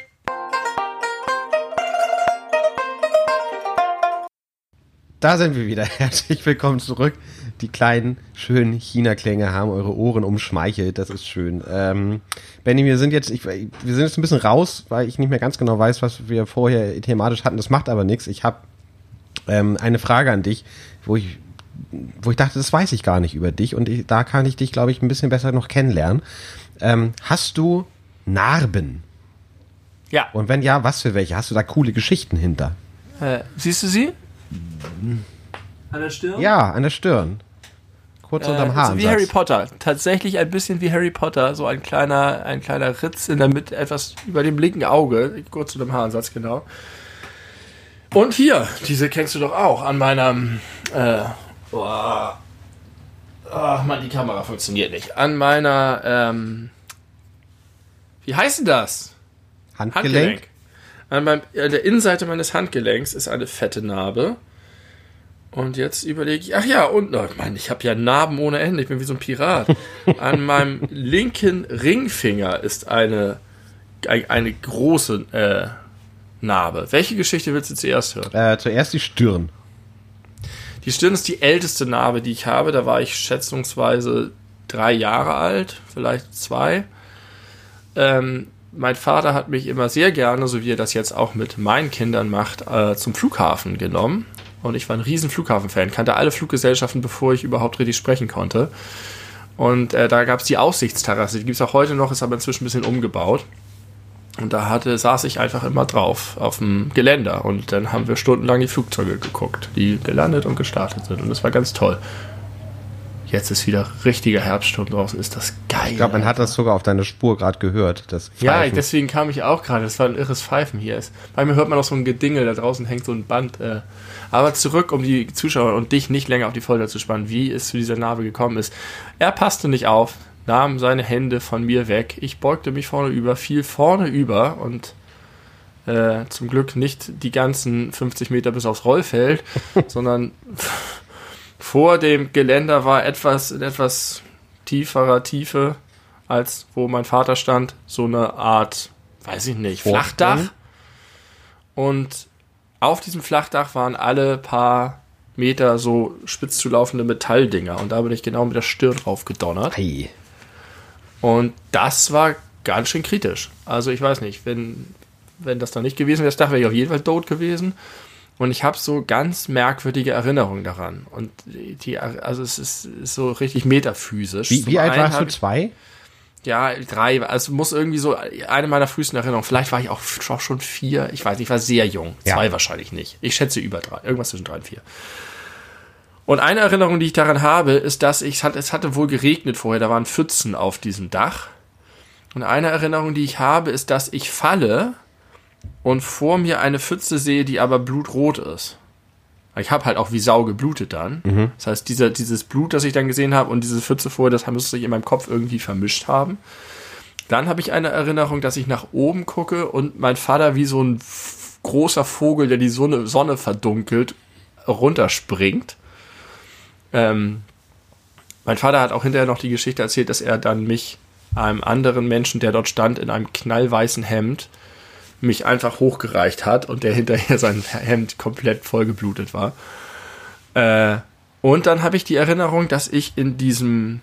Speaker 1: Da sind wir wieder. Herzlich willkommen zurück. Die kleinen, schönen China-Klänge haben eure Ohren umschmeichelt. Das ist schön. Ähm, Benny, wir sind jetzt, ich, wir sind jetzt ein bisschen raus, weil ich nicht mehr ganz genau weiß, was wir vorher thematisch hatten. Das macht aber nichts. Ich habe ähm, eine Frage an dich, wo ich, wo ich dachte, das weiß ich gar nicht über dich und ich, da kann ich dich, glaube ich, ein bisschen besser noch kennenlernen. Ähm, hast du Narben?
Speaker 2: Ja.
Speaker 1: Und wenn ja, was für welche? Hast du da coole Geschichten hinter?
Speaker 2: Äh, siehst du sie? An der Stirn?
Speaker 1: Ja, an der Stirn. Kurz äh, unterm Haar.
Speaker 2: wie Harry Potter. Tatsächlich ein bisschen wie Harry Potter. So ein kleiner, ein kleiner Ritz in der Mitte, etwas über dem linken Auge. Kurz unter dem Haaransatz, genau. Und hier, diese kennst du doch auch an meinem. Äh, oh, Ach man, die Kamera funktioniert nicht. An meiner. Ähm, wie heißt denn das?
Speaker 1: Handgelenk. Handgelenk.
Speaker 2: An, meinem, an der Innenseite meines Handgelenks ist eine fette Narbe. Und jetzt überlege ich, ach ja, und oh, Mann, ich habe ja Narben ohne Ende, ich bin wie so ein Pirat. An meinem linken Ringfinger ist eine, eine große äh, Narbe. Welche Geschichte willst du zuerst hören?
Speaker 1: Äh, zuerst die Stirn.
Speaker 2: Die Stirn ist die älteste Narbe, die ich habe. Da war ich schätzungsweise drei Jahre alt, vielleicht zwei. Ähm, mein Vater hat mich immer sehr gerne, so wie er das jetzt auch mit meinen Kindern macht, äh, zum Flughafen genommen. Und ich war ein riesen Flughafen-Fan, kannte alle Fluggesellschaften, bevor ich überhaupt richtig sprechen konnte. Und äh, da gab es die Aussichtsterrasse, die gibt es auch heute noch, ist aber inzwischen ein bisschen umgebaut. Und da hatte, saß ich einfach immer drauf, auf dem Geländer. Und dann haben wir stundenlang die Flugzeuge geguckt, die gelandet und gestartet sind. Und das war ganz toll. Jetzt ist wieder richtiger Herbststurm draußen. Ist das geil.
Speaker 1: Ich glaube, man hat das sogar auf deiner Spur gerade gehört. Das
Speaker 2: Ja, deswegen kam ich auch gerade. Das war ein irres Pfeifen hier. Bei mir hört man auch so ein Gedingel. Da draußen hängt so ein Band. Äh. Aber zurück, um die Zuschauer und dich nicht länger auf die Folter zu spannen, wie es zu dieser Narbe gekommen ist. Er passte nicht auf, nahm seine Hände von mir weg. Ich beugte mich vorne über, fiel vorne über und äh, zum Glück nicht die ganzen 50 Meter bis aufs Rollfeld, sondern vor dem Geländer war etwas in etwas tieferer Tiefe als wo mein Vater stand, so eine Art, weiß ich nicht? Flachdach. Und auf diesem Flachdach waren alle paar Meter so spitz zu laufende Metalldinger. Und da bin ich genau mit der Stirn drauf gedonnert.
Speaker 1: Ei.
Speaker 2: Und das war ganz schön kritisch. Also ich weiß nicht, wenn, wenn das da nicht gewesen wäre, das Dach wäre ich auf jeden Fall tot gewesen. Und ich habe so ganz merkwürdige Erinnerungen daran. Und die, also es ist, ist so richtig metaphysisch.
Speaker 1: Wie, wie alt warst du? Zwei?
Speaker 2: ja, drei. Also muss irgendwie so eine meiner frühesten Erinnerungen. Vielleicht war ich auch, schon vier. Ich weiß nicht, ich war sehr jung.
Speaker 1: Ja.
Speaker 2: Zwei wahrscheinlich nicht. Ich schätze über drei. Irgendwas zwischen drei und vier. Und eine Erinnerung, die ich daran habe, ist, dass ich, es hatte wohl geregnet vorher. Da waren Pfützen auf diesem Dach. Und eine Erinnerung, die ich habe, ist, dass ich falle und vor mir eine Pfütze sehe, die aber blutrot ist. Ich habe halt auch wie Sau geblutet dann. Das heißt, dieser, dieses Blut, das ich dann gesehen habe und diese Pfütze vorher, das müsste sich in meinem Kopf irgendwie vermischt haben. Dann habe ich eine Erinnerung, dass ich nach oben gucke und mein Vater wie so ein großer Vogel, der die Sonne, Sonne verdunkelt, runterspringt. Ähm, mein Vater hat auch hinterher noch die Geschichte erzählt, dass er dann mich einem anderen Menschen, der dort stand, in einem knallweißen Hemd, mich einfach hochgereicht hat und der hinterher sein Hemd komplett vollgeblutet war. Äh, und dann habe ich die Erinnerung, dass ich in diesem,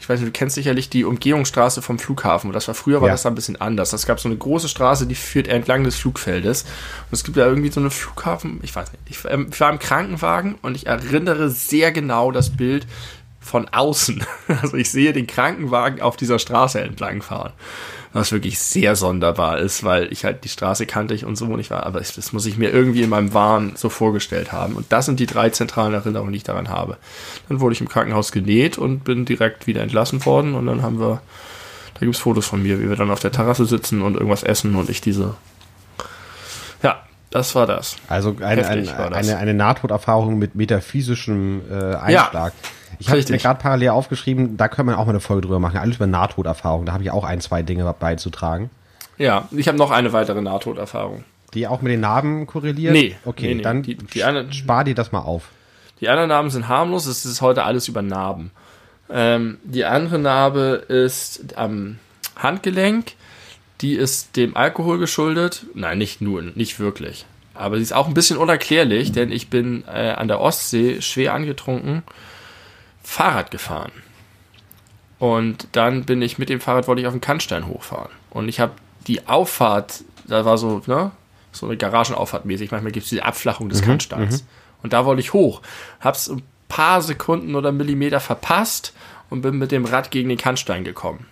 Speaker 2: ich weiß nicht, du kennst sicherlich die Umgehungsstraße vom Flughafen. Und das war früher war
Speaker 1: Ja.
Speaker 2: das da ein bisschen anders. Es gab so eine große Straße, die führt entlang des Flugfeldes. Und es gibt da irgendwie so eine Flughafen, ich weiß nicht. Ich, ähm, ich war im Krankenwagen und ich erinnere sehr genau das Bild von außen. Also ich sehe den Krankenwagen auf dieser Straße entlang fahren. Was wirklich sehr sonderbar ist, weil ich halt die Straße kannte ich und so und ich war, aber das muss ich mir irgendwie in meinem Wahn so vorgestellt haben. Und das sind die drei zentralen Erinnerungen, die ich daran habe. Dann wurde ich im Krankenhaus genäht und bin direkt wieder entlassen worden und dann haben wir, da gibt es Fotos von mir, wie wir dann auf der Terrasse sitzen und irgendwas essen und ich diese. Ja, das war das.
Speaker 1: Also eine,
Speaker 2: Heftig
Speaker 1: eine,
Speaker 2: war das.
Speaker 1: eine, eine Nahtoderfahrung mit metaphysischem äh, Einschlag. Ich habe mir gerade parallel aufgeschrieben, da können wir auch mal eine Folge drüber machen. Alles über Nahtoderfahrung. Da habe ich auch ein, zwei Dinge beizutragen.
Speaker 2: Ja, ich habe noch eine weitere Nahtoderfahrung.
Speaker 1: Die auch mit den Narben korrelieren?
Speaker 2: Nee,
Speaker 1: Okay,
Speaker 2: nee, nee.
Speaker 1: dann
Speaker 2: Die- die anderen-
Speaker 1: spar dir das mal auf.
Speaker 2: Die anderen Narben sind harmlos, es ist heute alles über Narben. Ähm, die andere Narbe ist am Handgelenk, die ist dem Alkohol geschuldet. Nein, nicht nur, nicht wirklich. Aber sie ist auch ein bisschen unerklärlich, denn ich bin äh, an der Ostsee schwer angetrunken Fahrrad gefahren. Und dann bin ich mit dem Fahrrad, wollte ich auf den Kannstein hochfahren. Und ich habe die Auffahrt, da war so, ne, so eine Garagenauffahrt mäßig, manchmal gibt es diese Abflachung des Kannsteins. Und da wollte ich hoch. Hab's ein paar Sekunden oder Millimeter verpasst und bin mit dem Rad gegen den Kannstein gekommen.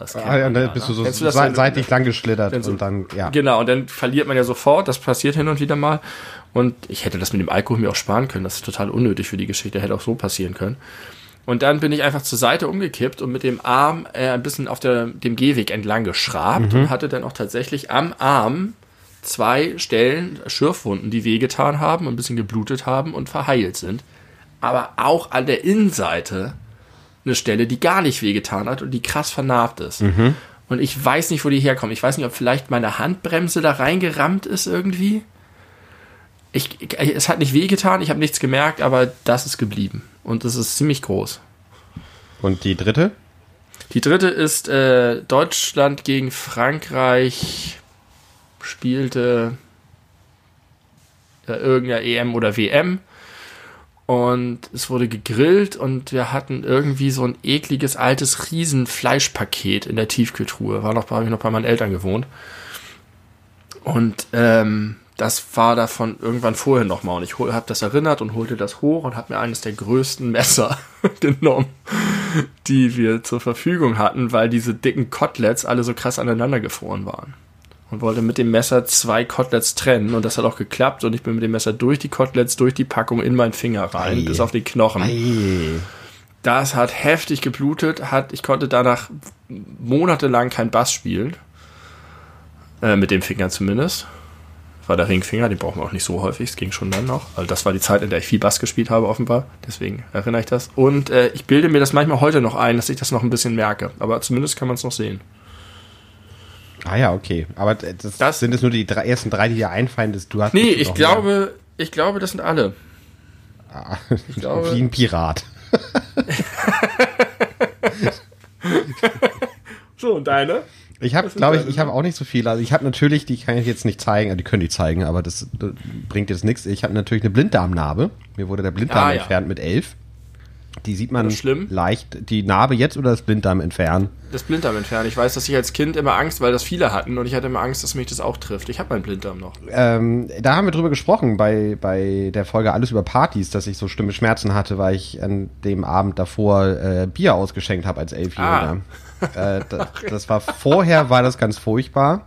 Speaker 2: Das kennt
Speaker 1: Ah, ja, dann
Speaker 2: ja,
Speaker 1: bist
Speaker 2: ne?
Speaker 1: du so
Speaker 2: Kennst das, du-
Speaker 1: seitlich lang geschlittert
Speaker 2: so-
Speaker 1: und dann, ja.
Speaker 2: Genau, und dann verliert man ja sofort. Das passiert hin und wieder mal. Und ich hätte das mit dem Alkohol mir auch sparen können. Das ist total unnötig für die Geschichte. Hätte auch so passieren können. Und dann bin ich einfach zur Seite umgekippt und mit dem Arm äh, ein bisschen auf der, dem Gehweg entlang geschrabt und hatte dann auch tatsächlich am Arm zwei Stellen, Schürfwunden, die wehgetan haben, ein bisschen geblutet haben und verheilt sind. Aber auch an der Innenseite eine Stelle, die gar nicht wehgetan hat und die krass vernarbt ist. Und ich weiß nicht, wo die herkommen. Ich weiß nicht, ob vielleicht meine Handbremse da reingerammt ist irgendwie. Ich, ich, es hat nicht wehgetan, ich habe nichts gemerkt, aber das ist geblieben. Und das ist ziemlich groß.
Speaker 1: Und die dritte?
Speaker 2: Die dritte ist äh, Deutschland gegen Frankreich spielte äh, irgendeiner EM oder WM und es wurde gegrillt und wir hatten irgendwie so ein ekliges altes Riesenfleischpaket in der Tiefkühltruhe. War noch, habe ich noch bei meinen Eltern gewohnt. Und ähm, das war davon irgendwann vorher nochmal. Und ich habe das erinnert und holte das hoch und habe mir eines der größten Messer genommen, die wir zur Verfügung hatten, weil diese dicken Koteletts alle so krass aneinander gefroren waren. Und wollte mit dem Messer zwei Koteletts trennen und das hat auch geklappt und ich bin mit dem Messer durch die Koteletts, durch die Packung in meinen Finger rein,
Speaker 1: Ei.
Speaker 2: bis auf den Knochen.
Speaker 1: Ei.
Speaker 2: Das hat heftig geblutet, hat, ich konnte danach monatelang kein Bass spielen. Äh, mit dem Finger zumindest. War der Ringfinger, den brauchen wir auch nicht so häufig, es ging schon dann noch. Also das war die Zeit, in der ich viel Bass gespielt habe, offenbar. Deswegen erinnere ich das. Und äh, ich bilde mir das manchmal heute noch ein, dass ich das noch ein bisschen merke. Aber zumindest kann man es noch sehen.
Speaker 1: Ah ja, okay. Aber das, das sind es nur die drei, ersten drei, die dir einfallen. Dass du hast
Speaker 2: nee, ich glaube, mehr. ich glaube, das sind alle.
Speaker 1: Ah, ich glaube, wie ein Pirat.
Speaker 2: so, und deine?
Speaker 1: Ich habe, glaube ich, ich habe auch nicht so viel. Also ich habe natürlich, die kann ich jetzt nicht zeigen, die können die zeigen, aber das, das bringt jetzt nichts. Ich habe natürlich eine Blinddarmnarbe. Mir wurde der Blinddarm ah, ja. entfernt mit elf. Die sieht man leicht. Die Narbe jetzt oder das Blinddarm entfernen?
Speaker 2: Das Blinddarm entfernen. Ich weiß, dass ich als Kind immer Angst, weil das viele hatten und ich hatte immer Angst, dass mich das auch trifft. Ich habe meinen Blinddarm noch.
Speaker 1: Ähm, da haben wir drüber gesprochen bei, bei der Folge Alles über Partys, dass ich so schlimme Schmerzen hatte, weil ich an dem Abend davor äh, Bier ausgeschenkt habe als Elfjähriger. Ah. Äh, das, das war vorher war das ganz furchtbar.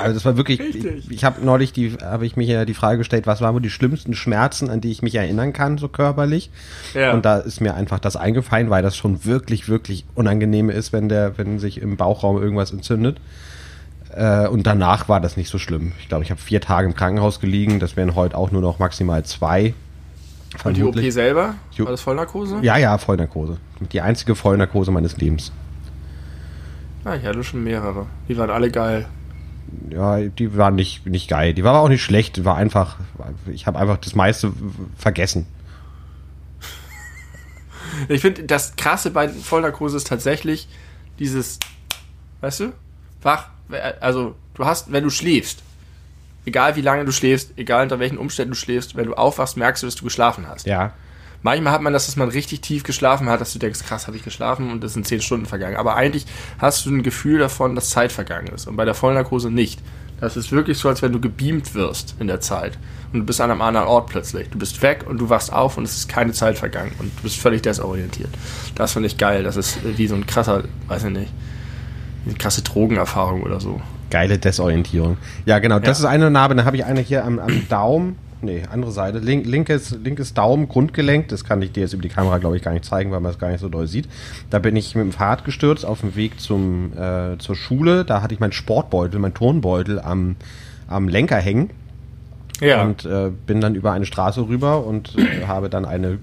Speaker 1: Also das war wirklich, Richtig. ich, ich habe neulich die, habe ich mich ja die Frage gestellt, was waren wohl die schlimmsten Schmerzen, an die ich mich erinnern kann, so körperlich. Ja. Und da ist mir einfach das eingefallen, weil das schon wirklich, wirklich unangenehm ist, wenn der, wenn sich im Bauchraum irgendwas entzündet. Äh, und danach war das nicht so schlimm. Ich glaube, ich habe vier Tage im Krankenhaus gelegen, das wären heute auch nur noch maximal zwei.
Speaker 2: Und die OP selber? War das Vollnarkose?
Speaker 1: Ja, ja, Vollnarkose. Die einzige Vollnarkose meines Lebens.
Speaker 2: Ah, ich hatte schon mehrere. Die waren alle geil
Speaker 1: ja, die war nicht, nicht geil. Die war aber auch nicht schlecht. Die war einfach, ich habe einfach das meiste vergessen.
Speaker 2: Ich finde, das Krasse bei Vollnarkose ist tatsächlich dieses, weißt du, wach, also du hast, wenn du schläfst, egal wie lange du schläfst, egal unter welchen Umständen du schläfst, wenn du aufwachst, merkst du, dass du geschlafen hast.
Speaker 1: Ja.
Speaker 2: Manchmal hat man das, dass man richtig tief geschlafen hat, dass du denkst, krass, habe ich geschlafen und es sind zehn Stunden vergangen. Aber eigentlich hast du ein Gefühl davon, dass Zeit vergangen ist. Und bei der Vollnarkose nicht. Das ist wirklich so, als wenn du gebeamt wirst in der Zeit. Und du bist an einem anderen Ort plötzlich. Du bist weg und du wachst auf und es ist keine Zeit vergangen. Und du bist völlig desorientiert. Das finde ich geil. Das ist wie so ein krasser, weiß ich nicht, eine krasse Drogenerfahrung oder so.
Speaker 1: Geile Desorientierung. Ja, genau. Das ja. ist eine Narbe. Dann habe ich eine hier am, am Daumen Nee, andere Seite. Link, linkes, linkes Daumen, Grundgelenk. Das kann ich dir jetzt über die Kamera, glaube ich, gar nicht zeigen, weil man es gar nicht so doll sieht. Da bin ich mit dem Fahrrad gestürzt auf dem Weg zum, äh, zur Schule. Da hatte ich meinen Sportbeutel, meinen Turnbeutel am, am Lenker hängen. Ja. Und äh, bin dann über eine Straße rüber und äh, habe dann eine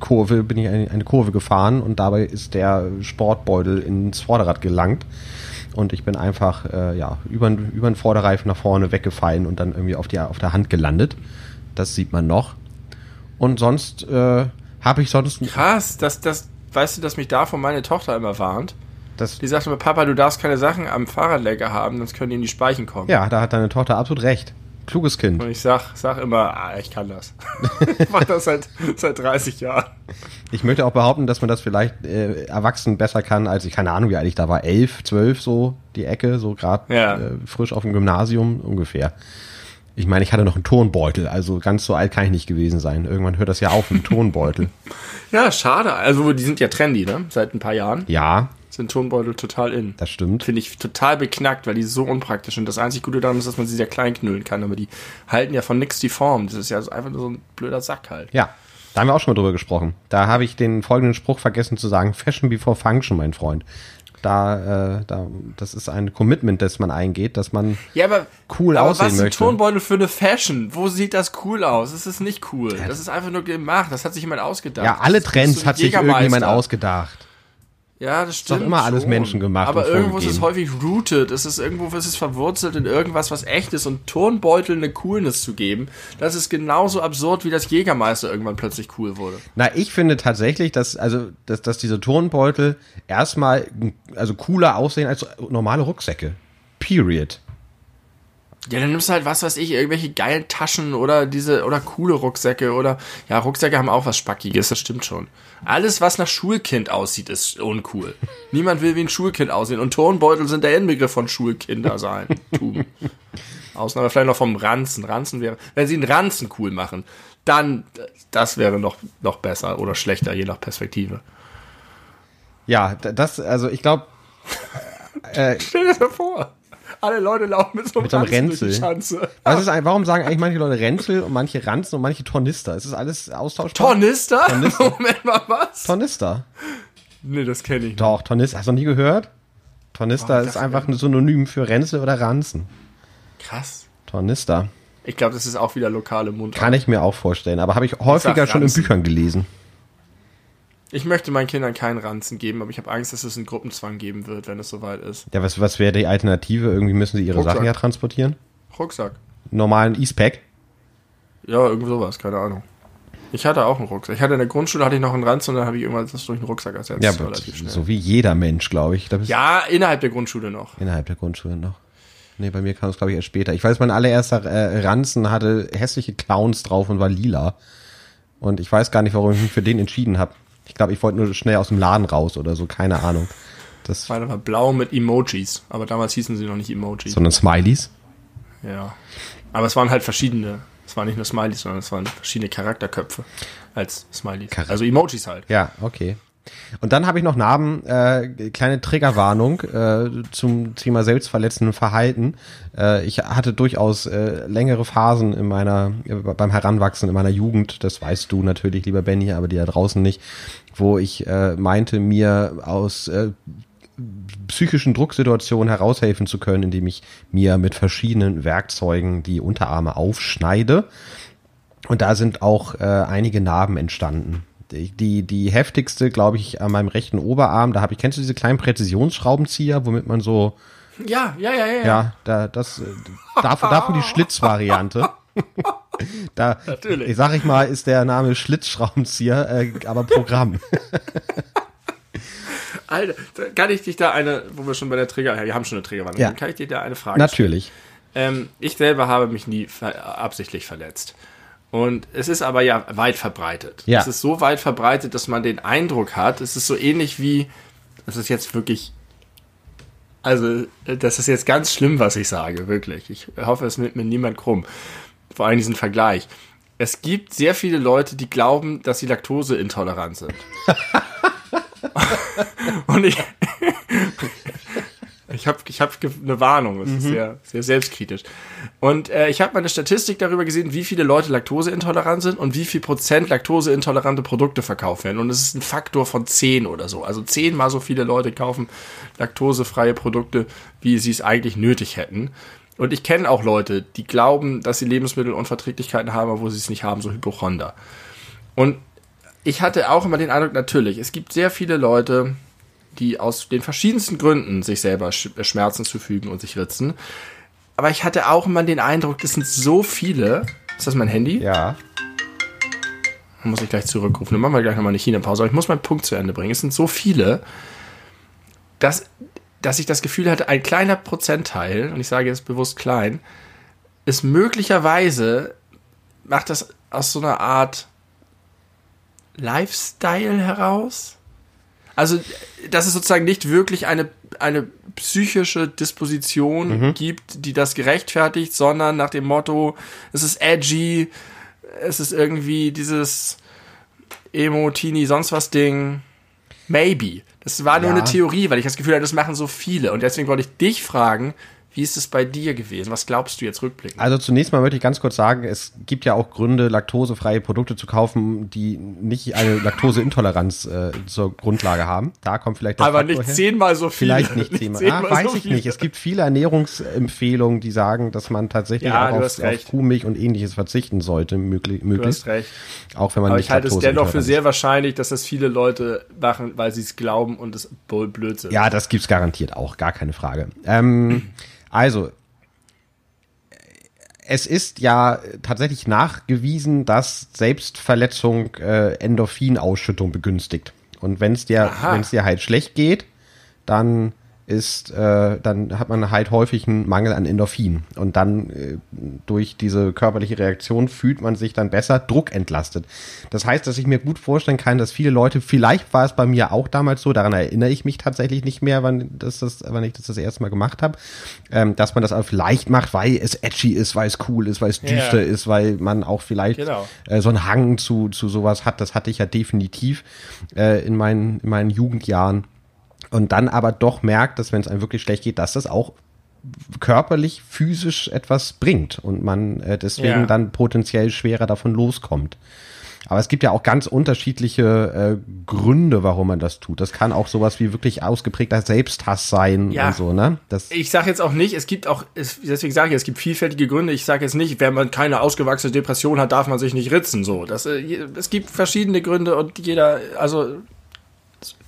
Speaker 1: Kurve, bin ich eine, eine Kurve gefahren und dabei ist der Sportbeutel ins Vorderrad gelangt und ich bin einfach äh, ja, über, über den Vorderreifen nach vorne weggefallen und dann irgendwie auf, die, auf der Hand gelandet. Das sieht man noch. Und sonst äh, habe ich sonst.
Speaker 2: Krass, das, das, weißt du, dass mich davon meine Tochter immer warnt? Das die sagt immer, Papa, du darfst keine Sachen am Fahrradlenker haben, sonst können die in die Speichen kommen.
Speaker 1: Ja, da hat deine Tochter absolut recht. Kluges Kind.
Speaker 2: Und ich sag, sag immer, ah, ich kann das. ich mach das seit, seit 30 Jahren.
Speaker 1: Ich möchte auch behaupten, dass man das vielleicht äh, erwachsen besser kann, als ich, keine Ahnung, wie alt ich da war, elf, zwölf so die Ecke, so gerade ja. äh, frisch auf dem Gymnasium ungefähr. Ich meine, ich hatte noch einen Tonbeutel, also ganz so alt kann ich nicht gewesen sein. Irgendwann hört das ja auf, ein Tonbeutel.
Speaker 2: ja, schade. Also die sind ja trendy, ne? Seit ein paar Jahren.
Speaker 1: Ja.
Speaker 2: Sind Tonbeutel total in.
Speaker 1: Das stimmt.
Speaker 2: Finde ich total beknackt, weil die so unpraktisch sind. Das einzig Gute daran ist, dass man sie sehr klein knüllen kann, aber die halten ja von nix die Form. Das ist ja einfach nur so ein blöder Sack halt.
Speaker 1: Ja. Da haben wir auch schon mal drüber gesprochen. Da habe ich den folgenden Spruch vergessen zu sagen: Fashion before Function, mein Freund da, äh, da, das ist ein Commitment, das man eingeht, dass man
Speaker 2: ja, aber,
Speaker 1: cool aber aussehen
Speaker 2: was
Speaker 1: möchte.
Speaker 2: Was ist ein Tonbeutel für eine Fashion? Wo sieht das cool aus? Das ist nicht cool. Das ist einfach nur gemacht. Das hat sich jemand ausgedacht.
Speaker 1: Ja, alle Trends hat sich irgendjemand ausgedacht.
Speaker 2: Ja, das stimmt.
Speaker 1: Ist doch immer alles Menschen gemacht.
Speaker 2: Aber irgendwo ist es häufig rooted. Es ist irgendwo ist es verwurzelt in irgendwas, was echt ist. Und Tonbeutel eine Coolness zu geben, das ist genauso absurd, wie das Jägermeister irgendwann plötzlich cool wurde.
Speaker 1: Na, ich finde tatsächlich, dass, also, dass, dass diese Tonbeutel erstmal also cooler aussehen als normale Rucksäcke. Period.
Speaker 2: Ja, dann nimmst du halt was weiß ich, irgendwelche geilen Taschen oder diese oder coole Rucksäcke oder ja, Rucksäcke haben auch was Spackiges, das stimmt schon. Alles, was nach Schulkind aussieht, ist uncool. Niemand will wie ein Schulkind aussehen und Turnbeutel sind der Inbegriff von Schulkinder sein. Ausnahme vielleicht noch vom Ranzen. Ranzen wäre, wenn sie einen Ranzen cool machen, dann das wäre noch noch besser oder schlechter, je nach Perspektive.
Speaker 1: Ja, das also ich glaube
Speaker 2: äh, Stell dir das vor Alle Leute laufen mit so einem,
Speaker 1: Mit so einem Ränzel.
Speaker 2: Schanze.
Speaker 1: Was ist, ein- warum sagen eigentlich manche Leute Ränzel und manche Ranzen und manche Tornister? Ist das alles austauschbar?
Speaker 2: Tornister?
Speaker 1: Tornister.
Speaker 2: Moment mal, was?
Speaker 1: Tornister.
Speaker 2: nee, das kenne ich nicht.
Speaker 1: Doch, Tornister. Hast du noch nie gehört? Tornister
Speaker 2: Oh, ich
Speaker 1: ist einfach ein Synonym für Ränzel oder Ranzen.
Speaker 2: Krass.
Speaker 1: Tornister.
Speaker 2: Ich glaube, das ist auch wieder lokale Mundart.
Speaker 1: Kann ich mir auch vorstellen. Aber habe ich häufiger schon in. Büchern gelesen.
Speaker 2: Ich möchte meinen Kindern keinen Ranzen geben, aber ich habe Angst, dass es einen Gruppenzwang geben wird, wenn es soweit ist.
Speaker 1: Ja, was, was wäre die Alternative? Irgendwie müssen sie ihre
Speaker 2: Rucksack.
Speaker 1: Sachen ja transportieren.
Speaker 2: Rucksack.
Speaker 1: Normalen E-Spec.
Speaker 2: Ja, irgend sowas, keine Ahnung. Ich hatte auch einen Rucksack. Ich hatte in der Grundschule hatte ich noch einen Ranzen und dann habe ich irgendwann das durch einen Rucksack ersetzt.
Speaker 1: Ja, so wie jeder Mensch, glaube ich. Bist
Speaker 2: ja, innerhalb der Grundschule noch.
Speaker 1: Innerhalb der Grundschule noch. Nee, bei mir kam es, glaube ich, erst später. Ich weiß, mein allererster äh, Ranzen hatte hässliche Clowns drauf und war lila. Und ich weiß gar nicht, warum ich mich für den entschieden habe. Ich glaube, ich wollte nur schnell aus dem Laden raus oder so, keine Ahnung. Das,
Speaker 2: war blau mit Emojis, aber damals hießen sie noch nicht Emojis.
Speaker 1: sondern Smileys.
Speaker 2: Ja. Aber es waren halt verschiedene. Es waren nicht nur Smileys, sondern es waren verschiedene Charakterköpfe als Smileys.
Speaker 1: Charak-
Speaker 2: also Emojis halt.
Speaker 1: Ja, okay. Und dann habe ich noch Narben, äh, kleine Triggerwarnung äh, zum Thema selbstverletzenden Verhalten. Äh, ich hatte durchaus äh, längere Phasen in meiner, äh, beim Heranwachsen in meiner Jugend, das weißt du natürlich, lieber Benny, aber die da draußen nicht, wo ich äh, meinte, mir aus äh, psychischen Drucksituationen heraushelfen zu können, indem ich mir mit verschiedenen Werkzeugen die Unterarme aufschneide. Und da sind auch äh, einige Narben entstanden. Die, die, heftigste, glaube ich, an meinem rechten Oberarm, da habe ich, kennst du diese kleinen Präzisionsschraubenzieher, womit man so,
Speaker 2: Ja, ja, ja, ja.
Speaker 1: ja, da, das, äh, davon, davon die Schlitzvariante. da,
Speaker 2: Natürlich.
Speaker 1: ich sag ich mal, ist der Name Schlitzschraubenzieher, äh, aber Programm.
Speaker 2: Alter, kann ich dich da eine, wo wir schon bei der Trigger, ja, wir haben schon eine Triggerwarnung,
Speaker 1: Ja.
Speaker 2: kann ich dir da eine Frage
Speaker 1: Natürlich.
Speaker 2: Ähm, ich selber habe mich nie ver absichtlich verletzt. Und es ist aber ja weit verbreitet.
Speaker 1: Ja.
Speaker 2: Es ist so weit verbreitet, dass man den Eindruck hat, es ist so ähnlich wie, das ist jetzt wirklich, also das ist jetzt ganz schlimm, was ich sage, wirklich. Ich hoffe, es nimmt mir niemand krumm. Vor allem diesen Vergleich. Es gibt sehr viele Leute, die glauben, dass sie laktoseintolerant sind. Und ich, ich habe ich hab eine Warnung, das ist sehr, sehr selbstkritisch. Und äh, ich habe mal eine Statistik darüber gesehen, wie viele Leute laktoseintolerant sind und wie viel Prozent laktoseintolerante Produkte verkauft werden. Und es ist ein Faktor von 10 oder so. Also zehnmal so viele Leute kaufen laktosefreie Produkte, wie sie es eigentlich nötig hätten. Und ich kenne auch Leute, die glauben, dass sie Lebensmittelunverträglichkeiten haben, obwohl sie es nicht haben, so Hypochonder. Und ich hatte auch immer den Eindruck, natürlich, es gibt sehr viele Leute, die aus den verschiedensten Gründen sich selber Sch- Schmerzen zufügen und sich ritzen. Aber ich hatte auch immer den Eindruck, es sind so viele. Ist das mein Handy?
Speaker 1: Ja.
Speaker 2: Dann muss ich gleich zurückrufen. Dann machen wir gleich nochmal eine China-Pause. Aber ich muss meinen Punkt zu Ende bringen. Es sind so viele, dass, dass ich das Gefühl hatte, ein kleiner Prozentteil, und ich sage jetzt bewusst klein, ist möglicherweise, macht das aus so einer Art Lifestyle heraus. Also, dass es sozusagen nicht wirklich eine, eine psychische Disposition gibt, die das gerechtfertigt, sondern nach dem Motto, es ist edgy, es ist irgendwie dieses Emo, Teenie, sonst was Ding. Maybe. Das war nur
Speaker 1: Ja.
Speaker 2: eine Theorie, weil ich das Gefühl hatte, das machen so viele. Und deswegen wollte ich dich fragen, wie ist es bei dir gewesen? Was glaubst du jetzt rückblickend?
Speaker 1: Also zunächst mal möchte ich ganz kurz sagen, es gibt ja auch Gründe, laktosefreie Produkte zu kaufen, die nicht eine Laktoseintoleranz äh, zur Grundlage haben. Da kommt vielleicht der
Speaker 2: Aber
Speaker 1: Faktor
Speaker 2: nicht
Speaker 1: her.
Speaker 2: zehnmal so viele.
Speaker 1: Vielleicht nicht zehnmal. Ah, weiß ich nicht. Es gibt viele Ernährungsempfehlungen, die sagen, dass man tatsächlich
Speaker 2: Ja,
Speaker 1: auch
Speaker 2: du
Speaker 1: auf, auf. Kuhmilch und ähnliches verzichten sollte, möglich,
Speaker 2: Du
Speaker 1: möglichst.
Speaker 2: hast recht.
Speaker 1: Auch wenn man
Speaker 2: Aber
Speaker 1: nicht
Speaker 2: ich halte es dennoch für sehr wahrscheinlich, dass das viele Leute machen, weil sie es glauben und es Blödsinn.
Speaker 1: ist. Ja, das gibt's garantiert auch, gar keine Frage. Ähm, also, es ist ja tatsächlich nachgewiesen, dass Selbstverletzung äh, Endorphinausschüttung begünstigt. Und wenn es dir, wenn es dir halt schlecht geht, dann ist, äh, dann hat man halt häufig einen Mangel an Endorphin. Und dann äh, durch diese körperliche Reaktion fühlt man sich dann besser druckentlastet. Das heißt, dass ich mir gut vorstellen kann, dass viele Leute, vielleicht war es bei mir auch damals so, daran erinnere ich mich tatsächlich nicht mehr, wann, das, das, wann ich das das erste Mal gemacht habe, ähm, dass man das auch vielleicht macht, weil es edgy ist, weil es cool ist, weil es düster ist, weil man auch vielleicht
Speaker 2: Genau.
Speaker 1: äh, so einen Hang zu, zu sowas hat. Das hatte ich ja definitiv äh, in, meinen, in meinen Jugendjahren. Und dann aber doch merkt, dass wenn es einem wirklich schlecht geht, dass das auch körperlich, physisch etwas bringt und man äh, deswegen
Speaker 2: Ja.
Speaker 1: dann potenziell schwerer davon loskommt. Aber es gibt ja auch ganz unterschiedliche äh, Gründe, warum man das tut. Das kann auch sowas wie wirklich ausgeprägter Selbsthass sein
Speaker 2: Ja.
Speaker 1: und so, ne? Das,
Speaker 2: Ich sage jetzt auch nicht, es gibt auch, es, deswegen sage ich, es gibt vielfältige Gründe. Ich sage jetzt nicht, wenn man keine ausgewachsene Depression hat, darf man sich nicht ritzen. So, das, äh, es gibt verschiedene Gründe und jeder, also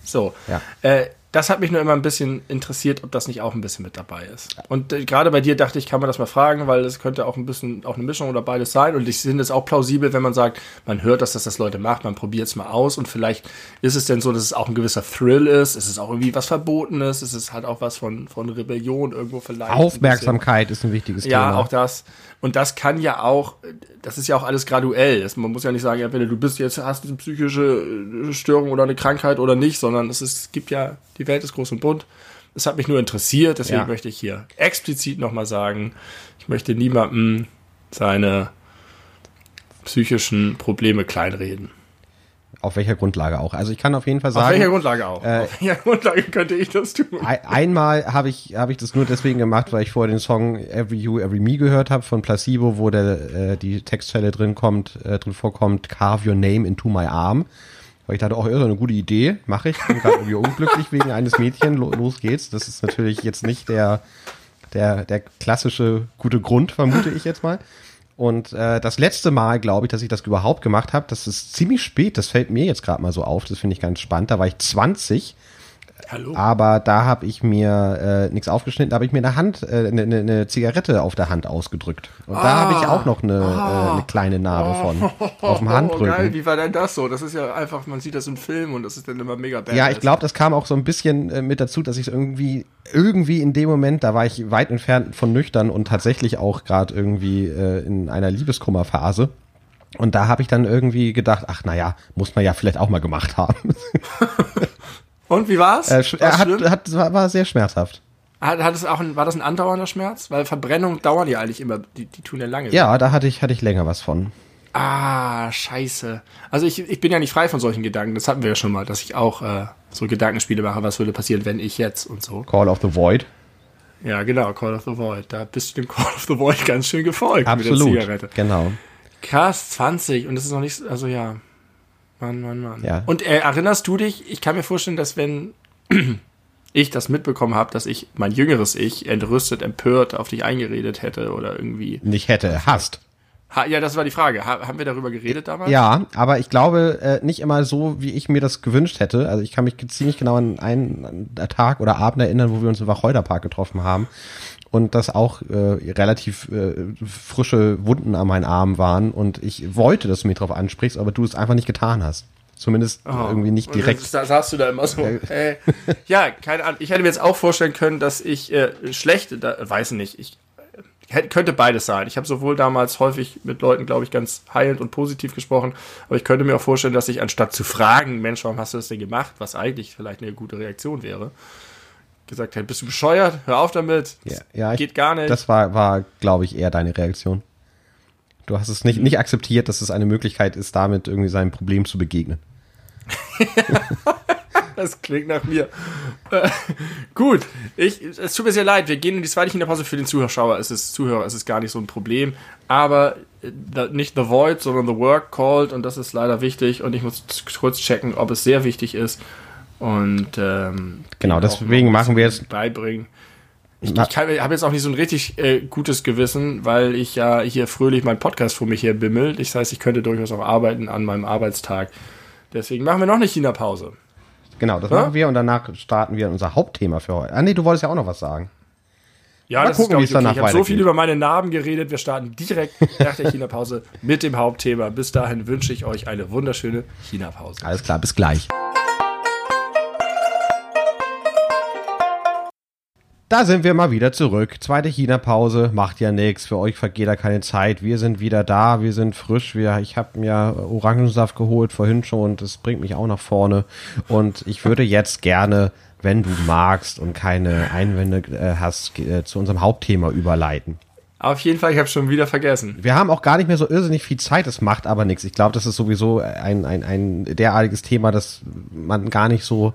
Speaker 2: so.
Speaker 1: Ja.
Speaker 2: Äh, das hat mich nur immer ein bisschen interessiert, ob das nicht auch ein bisschen mit dabei ist. Und äh, gerade bei dir dachte ich, kann man das mal fragen, weil es könnte auch ein bisschen auch eine Mischung oder beides sein. Und ich finde es auch plausibel, wenn man sagt, man hört, dass das das Leute macht, man probiert es mal aus und vielleicht ist es denn so, dass es auch ein gewisser Thrill ist, es ist auch irgendwie was Verbotenes, es ist halt auch was von, von Rebellion irgendwo vielleicht. ein.
Speaker 1: Aufmerksamkeit ist ein wichtiges
Speaker 2: Ja,
Speaker 1: Thema.
Speaker 2: auch das. Und das kann ja auch, das ist ja auch alles graduell. Das, man muss ja nicht sagen, entweder du bist jetzt, hast eine psychische äh, Störung oder eine Krankheit oder nicht, sondern es, ist, es gibt ja, die Welt ist groß und bunt. Es hat mich nur interessiert, deswegen
Speaker 1: Ja.
Speaker 2: möchte ich hier explizit nochmal sagen, ich möchte niemandem seine psychischen Probleme kleinreden.
Speaker 1: Auf welcher Grundlage auch. Also ich kann auf jeden Fall
Speaker 2: Auf welcher
Speaker 1: sagen,
Speaker 2: Grundlage auch?
Speaker 1: äh,
Speaker 2: Auf welcher Grundlage könnte ich das tun?
Speaker 1: ein- einmal habe ich, habe ich das nur deswegen gemacht, weil ich vorher den Song Every You, Every Me gehört habe von Placebo, wo der, äh, die Textstelle drin kommt, äh, drin vorkommt, Carve Your Name into my arm. Weil ich dachte, oh, ist eine gute Idee, mache ich. Bin gerade irgendwie unglücklich wegen eines Mädchen, Lo- los geht's. Das ist natürlich jetzt nicht der, der, der klassische gute Grund, vermute ich jetzt mal. Und äh, das letzte Mal, glaube ich, dass ich das überhaupt gemacht habe, das ist ziemlich spät, das fällt mir jetzt gerade mal so auf, das finde ich ganz spannend. Da war ich 20
Speaker 2: Hallo?
Speaker 1: aber da habe ich mir äh, nichts aufgeschnitten, da habe ich mir eine Hand, äh, eine, eine, eine Zigarette auf der Hand ausgedrückt. Und da habe ich auch noch eine, äh, eine kleine Narbe von auf dem
Speaker 2: Oh, geil,
Speaker 1: Handrücken.
Speaker 2: wie war denn das so? Das ist ja einfach, man sieht das im Film und das ist dann immer mega bad.
Speaker 1: Ja, ich glaube, das kam auch so ein bisschen äh, mit dazu, dass ich irgendwie irgendwie in dem Moment, da war ich weit entfernt von nüchtern und tatsächlich auch gerade irgendwie äh, in einer Liebeskummerphase. Und da habe ich dann irgendwie gedacht, ach naja, muss man ja vielleicht auch mal gemacht haben.
Speaker 2: Und wie war's?
Speaker 1: Äh,
Speaker 2: War's
Speaker 1: er hat, hat, war, war sehr schmerzhaft.
Speaker 2: Hat, hat es auch ein, war das ein andauernder Schmerz? Weil Verbrennungen dauern ja eigentlich immer, die, die tun ja lange.
Speaker 1: Ja, da hatte ich, hatte ich länger was von.
Speaker 2: Ah, scheiße. Also ich, ich bin ja nicht frei von solchen Gedanken. Das hatten wir ja schon mal, dass ich auch äh, so Gedankenspiele mache, was würde passieren, wenn ich jetzt und so.
Speaker 1: Call of the Void.
Speaker 2: Ja, genau, Call of the Void. Da bist du dem Call of the Void ganz schön gefolgt mit der
Speaker 1: Absolut.
Speaker 2: Zigarette.
Speaker 1: Genau.
Speaker 2: Krass, 20 und das ist noch nicht, also ja. Mann, Mann, Mann.
Speaker 1: Ja.
Speaker 2: Und äh, erinnerst du dich, ich kann mir vorstellen, dass wenn ich das mitbekommen habe, dass ich mein jüngeres Ich entrüstet, empört auf dich eingeredet hätte oder irgendwie.
Speaker 1: Nicht hätte, hast.
Speaker 2: Ha, ja, das war die Frage. Ha, haben wir darüber geredet damals?
Speaker 1: Ja, aber ich glaube äh, nicht immer so, wie ich mir das gewünscht hätte. Also ich kann mich ziemlich genau an einen Tag oder Abend erinnern, wo wir uns im Wacholderpark getroffen haben und das auch äh, relativ äh, frische Wunden an meinen Armen waren und ich wollte, dass du mich darauf ansprichst, aber du es einfach nicht getan hast. Zumindest irgendwie nicht direkt.
Speaker 2: Das, das sagst du da immer so. Äh, ja, keine Ahnung. Ich hätte mir jetzt auch vorstellen können, dass ich äh, schlecht, da, weiß nicht, ich hätte, könnte beides sein. Ich habe sowohl damals häufig mit Leuten, glaube ich, ganz heilend und positiv gesprochen, aber ich könnte mir auch vorstellen, dass ich anstatt zu fragen, Mensch, warum hast du das denn gemacht, was eigentlich vielleicht eine gute Reaktion wäre, gesagt hätte, bist du bescheuert? Hör auf damit.
Speaker 1: Ja, ja, ich,
Speaker 2: geht gar nicht.
Speaker 1: Das war, war glaube ich, eher deine Reaktion. Du hast es nicht, nicht akzeptiert, dass es eine Möglichkeit ist, damit irgendwie seinem Problem zu begegnen.
Speaker 2: Das klingt nach mir. Äh, gut, ich, es tut mir sehr leid. Wir gehen in die zweite Kinderpause für den Zuschauer. Es ist Zuhörer, es ist gar nicht so ein Problem. Aber äh, the, nicht The Void, sondern The Work called und das ist leider wichtig. Und ich muss kurz checken, ob es sehr wichtig ist. Und ähm,
Speaker 1: Genau, deswegen machen wir jetzt-
Speaker 2: beibringen. Ich, ich habe jetzt auch nicht so ein richtig äh, gutes Gewissen, weil ich ja hier fröhlich meinen Podcast vor mich her bimmelt. Das heißt, ich könnte durchaus auch arbeiten an meinem Arbeitstag. Deswegen machen wir noch eine China-Pause.
Speaker 1: Genau, das
Speaker 2: Ja?
Speaker 1: machen wir und danach starten wir unser Hauptthema für heute. Ah nee, du wolltest ja auch noch was sagen.
Speaker 2: Ja,
Speaker 1: Mal
Speaker 2: das
Speaker 1: gucken,
Speaker 2: ist, ich, okay.
Speaker 1: danach
Speaker 2: Ich habe so viel über meine Narben geredet. Wir starten direkt nach der China-Pause mit dem Hauptthema. Bis dahin wünsche ich euch eine wunderschöne China-Pause.
Speaker 1: Alles klar, bis gleich. Da sind wir mal wieder zurück. Zweite China-Pause, macht ja nichts. Für euch vergeht da keine Zeit. Wir sind wieder da, wir sind frisch. Wir, ich habe mir Orangensaft geholt vorhin schon. Das bringt mich auch nach vorne. Und ich würde jetzt gerne, wenn du magst und keine Einwände äh, hast, äh, zu unserem Hauptthema überleiten.
Speaker 2: Auf jeden Fall, ich habe schon wieder vergessen.
Speaker 1: Wir haben auch gar nicht mehr so irrsinnig viel Zeit, das macht aber nichts. Ich glaube, das ist sowieso ein, ein, ein derartiges Thema, dass man gar nicht so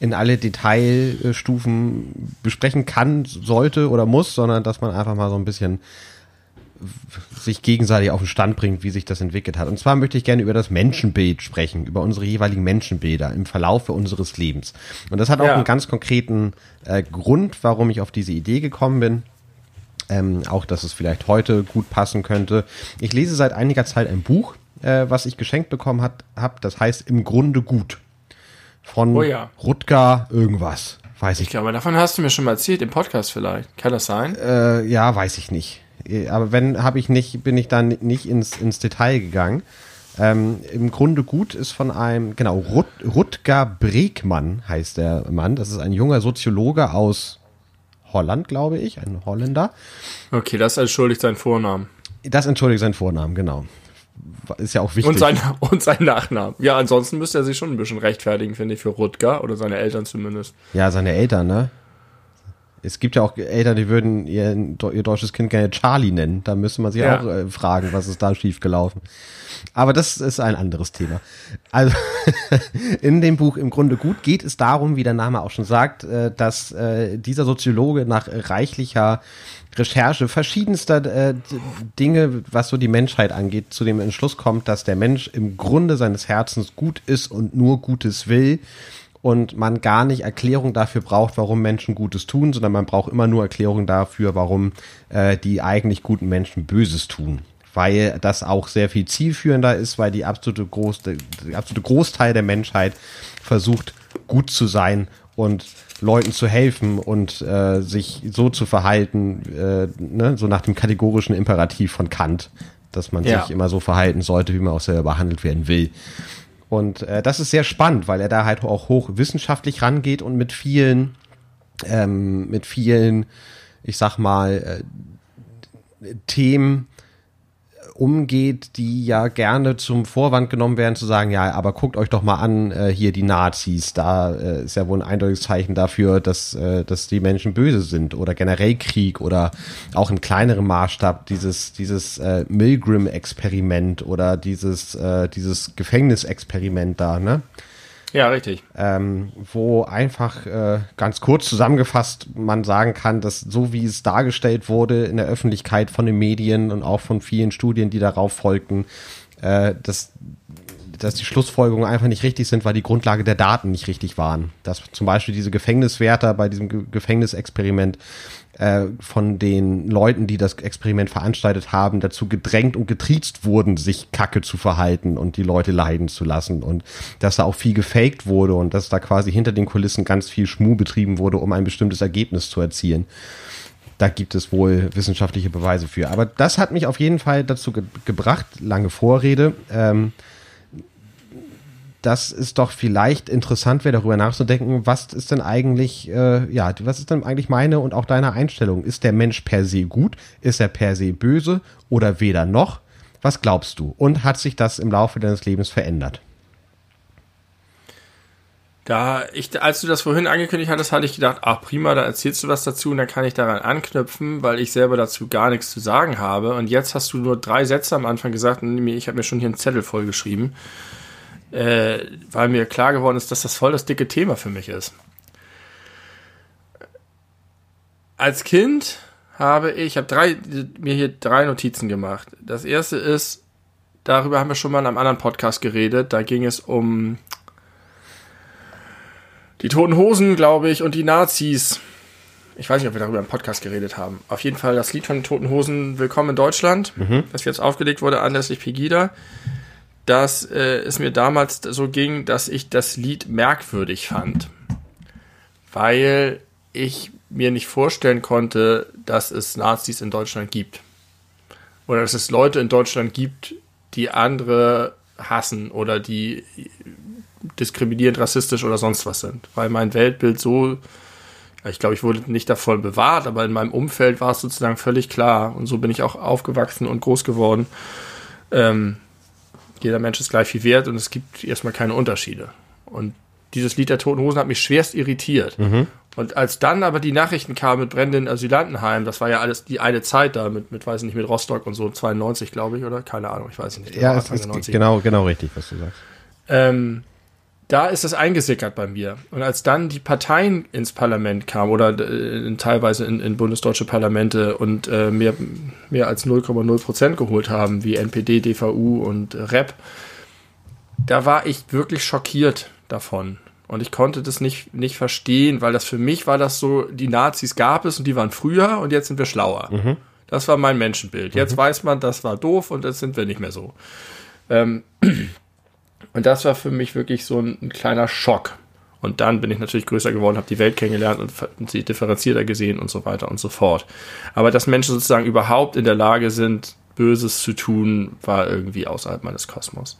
Speaker 1: in alle Detailstufen besprechen kann, sollte oder muss, sondern dass man einfach mal so ein bisschen sich gegenseitig auf den Stand bringt, wie sich das entwickelt hat. Und zwar möchte ich gerne über das Menschenbild sprechen, über unsere jeweiligen Menschenbilder im Verlaufe unseres Lebens. Und das hat auch ja. einen ganz konkreten äh, Grund, warum ich auf diese Idee gekommen bin. Ähm, auch, dass es vielleicht heute gut passen könnte. Ich lese seit einiger Zeit ein Buch, äh, was ich geschenkt bekommen habe. Das heißt Im Grunde gut. Von oh ja. Rutger irgendwas. Weiß ich.
Speaker 2: Ich glaube, davon hast du mir schon mal erzählt, im Podcast vielleicht. Kann das sein?
Speaker 1: Äh, ja, weiß ich nicht. Aber wenn, habe ich nicht, bin ich dann nicht ins, ins Detail gegangen. Ähm, Im Grunde gut ist von einem, genau, Rut, Rutger Bregmann heißt der Mann. Das ist ein junger Soziologe aus Holland, glaube ich, ein Holländer.
Speaker 2: Okay, das entschuldigt seinen Vornamen.
Speaker 1: Das entschuldigt seinen Vornamen, genau. Ist ja auch wichtig.
Speaker 2: Und sein, und sein Nachnamen. Ja, ansonsten müsste er sich schon ein bisschen rechtfertigen, finde ich, für Rutger oder seine Eltern zumindest.
Speaker 1: Ja, seine Eltern, ne? Es gibt ja auch Eltern, die würden ihr, ihr deutsches Kind gerne Charlie nennen. Da müsste man sich ja. auch äh, fragen, was ist da schiefgelaufen. Aber das ist ein anderes Thema. Also in dem Buch im Grunde gut geht es darum, wie der Name auch schon sagt, äh, dass äh, dieser Soziologe nach reichlicher Recherche verschiedenster äh, Dinge, was so die Menschheit angeht, zu dem Entschluss kommt, dass der Mensch im Grunde seines Herzens gut ist und nur Gutes will und man gar nicht Erklärung dafür braucht, warum Menschen Gutes tun, sondern man braucht immer nur Erklärung dafür, warum äh, die eigentlich guten Menschen Böses tun. Weil das auch sehr viel zielführender ist, weil die absolute, Groß, die absolute Großteil der Menschheit versucht, gut zu sein und Leuten zu helfen und äh, sich so zu verhalten, äh, ne, so nach dem kategorischen Imperativ von Kant, dass man ja. sich immer so verhalten sollte, wie man auch selber behandelt werden will. Und äh, das ist sehr spannend, weil er da halt auch hoch wissenschaftlich rangeht und mit vielen, ähm, mit vielen, ich sag mal, äh, Themen umgeht, die ja gerne zum Vorwand genommen werden, zu sagen, ja, aber guckt euch doch mal an, äh, hier die Nazis, da äh, ist ja wohl ein eindeutiges Zeichen dafür, dass, äh, dass die Menschen böse sind oder generell Krieg oder auch in kleinerem Maßstab dieses, dieses äh, Milgram-Experiment oder dieses, äh, dieses Gefängnisexperiment da, ne?
Speaker 2: Ja, richtig.
Speaker 1: Ähm, wo einfach äh, ganz kurz zusammengefasst man sagen kann, dass so wie es dargestellt wurde in der Öffentlichkeit von den Medien und auch von vielen Studien, die darauf folgten, äh, dass, dass die Schlussfolgerungen einfach nicht richtig sind, weil die Grundlage der Daten nicht richtig waren. Dass zum Beispiel diese Gefängniswärter bei diesem Ge Gefängnisexperiment äh, von den Leuten, die das Experiment veranstaltet haben, dazu gedrängt und getriezt wurden, sich kacke zu verhalten und die Leute leiden zu lassen. Und dass da auch viel gefaked wurde und dass da quasi hinter den Kulissen ganz viel Schmuh betrieben wurde, um ein bestimmtes Ergebnis zu erzielen. Da gibt es wohl wissenschaftliche Beweise für. Aber das hat mich auf jeden Fall dazu ge gebracht, lange Vorrede, ähm, dass es doch vielleicht interessant wäre, darüber nachzudenken, was ist denn eigentlich, äh, ja, was ist denn eigentlich meine und auch deine Einstellung? Ist der Mensch per se gut? Ist er per se böse oder weder noch? Was glaubst du? Und hat sich das im Laufe deines Lebens verändert?
Speaker 2: Da ich, als du das vorhin angekündigt hattest, hatte ich gedacht, ach prima, da erzählst du was dazu und dann kann ich daran anknüpfen, weil ich selber dazu gar nichts zu sagen habe. Und jetzt hast du nur drei Sätze am Anfang gesagt und ich habe mir schon hier einen Zettel vollgeschrieben äh, weil mir klar geworden ist, dass das voll das dicke Thema für mich ist. Als Kind habe ich, ich habe drei, mir hier drei Notizen gemacht. Das erste ist, darüber haben wir schon mal in einem anderen Podcast geredet. Da ging es um die Toten Hosen, glaube ich, und die Nazis. Ich weiß nicht, ob wir darüber im Podcast geredet haben. Auf jeden Fall das Lied von den Toten Hosen Willkommen in Deutschland, mhm. das jetzt aufgelegt wurde anlässlich Pegida dass äh, es mir damals so ging, dass ich das Lied merkwürdig fand, weil ich mir nicht vorstellen konnte, dass es Nazis in Deutschland gibt. Oder dass es Leute in Deutschland gibt, die andere hassen oder die diskriminierend, rassistisch oder sonst was sind. Weil mein Weltbild so, ich glaube, ich wurde nicht davon bewahrt, aber in meinem Umfeld war es sozusagen völlig klar. Und so bin ich auch aufgewachsen und groß geworden. Ähm, jeder Mensch ist gleich viel wert und es gibt erstmal keine Unterschiede. Und dieses Lied der Toten Hosen hat mich schwerst irritiert. Mhm. Und als dann aber die Nachrichten kamen mit brennenden Asylantenheim, das war ja alles die eine Zeit da mit, mit weiß ich nicht, mit Rostock und so, 92, glaube ich, oder? Keine Ahnung, ich weiß nicht.
Speaker 1: Ja, es ist genau, genau richtig, was du sagst.
Speaker 2: Ähm, da ist es eingesickert bei mir. Und als dann die Parteien ins Parlament kamen oder äh, teilweise in, in, bundesdeutsche Parlamente und äh, mehr, mehr als 0,0 Prozent geholt haben, wie NPD, DVU und REP, da war ich wirklich schockiert davon. Und ich konnte das nicht, nicht verstehen, weil das für mich war das so, die Nazis gab es und die waren früher und jetzt sind wir schlauer. Mhm. Das war mein Menschenbild. Jetzt mhm. weiß man, das war doof und jetzt sind wir nicht mehr so. Ähm, und das war für mich wirklich so ein, ein, kleiner Schock. Und dann bin ich natürlich größer geworden, habe die Welt kennengelernt und sie differenzierter gesehen und so weiter und so fort. Aber dass Menschen sozusagen überhaupt in der Lage sind, Böses zu tun, war irgendwie außerhalb meines Kosmos.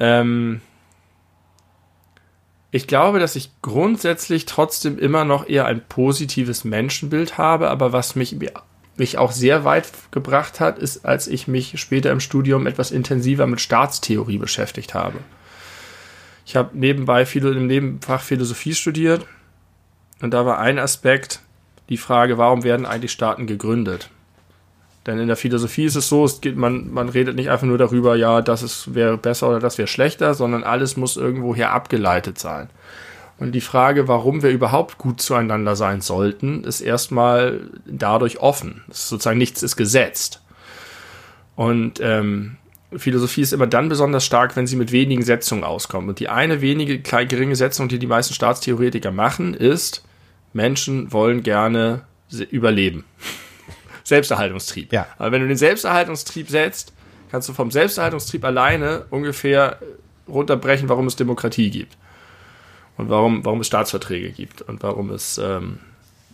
Speaker 2: Ähm ich glaube, dass ich grundsätzlich trotzdem immer noch eher ein positives Menschenbild habe, aber was mich mich auch sehr weit gebracht hat, ist, als ich mich später im Studium etwas intensiver mit Staatstheorie beschäftigt habe. Ich habe nebenbei im Nebenfach Philosophie studiert und da war ein Aspekt die Frage, warum werden eigentlich Staaten gegründet? Denn in der Philosophie ist es so, es geht, man, man redet nicht einfach nur darüber, ja, das wäre besser oder das wäre schlechter, sondern alles muss irgendwoher abgeleitet sein. Und die Frage, warum wir überhaupt gut zueinander sein sollten, ist erstmal dadurch offen. Ist sozusagen nichts ist gesetzt. Und ähm, Philosophie ist immer dann besonders stark, wenn sie mit wenigen Setzungen auskommt. Und die eine wenige kleine, geringe Setzung, die die meisten Staatstheoretiker machen, ist, Menschen wollen gerne überleben. Selbsterhaltungstrieb. Ja. Aber wenn du den Selbsterhaltungstrieb setzt, kannst du vom Selbsterhaltungstrieb alleine ungefähr runterbrechen, warum es Demokratie gibt und warum, warum es Staatsverträge gibt und warum es ähm,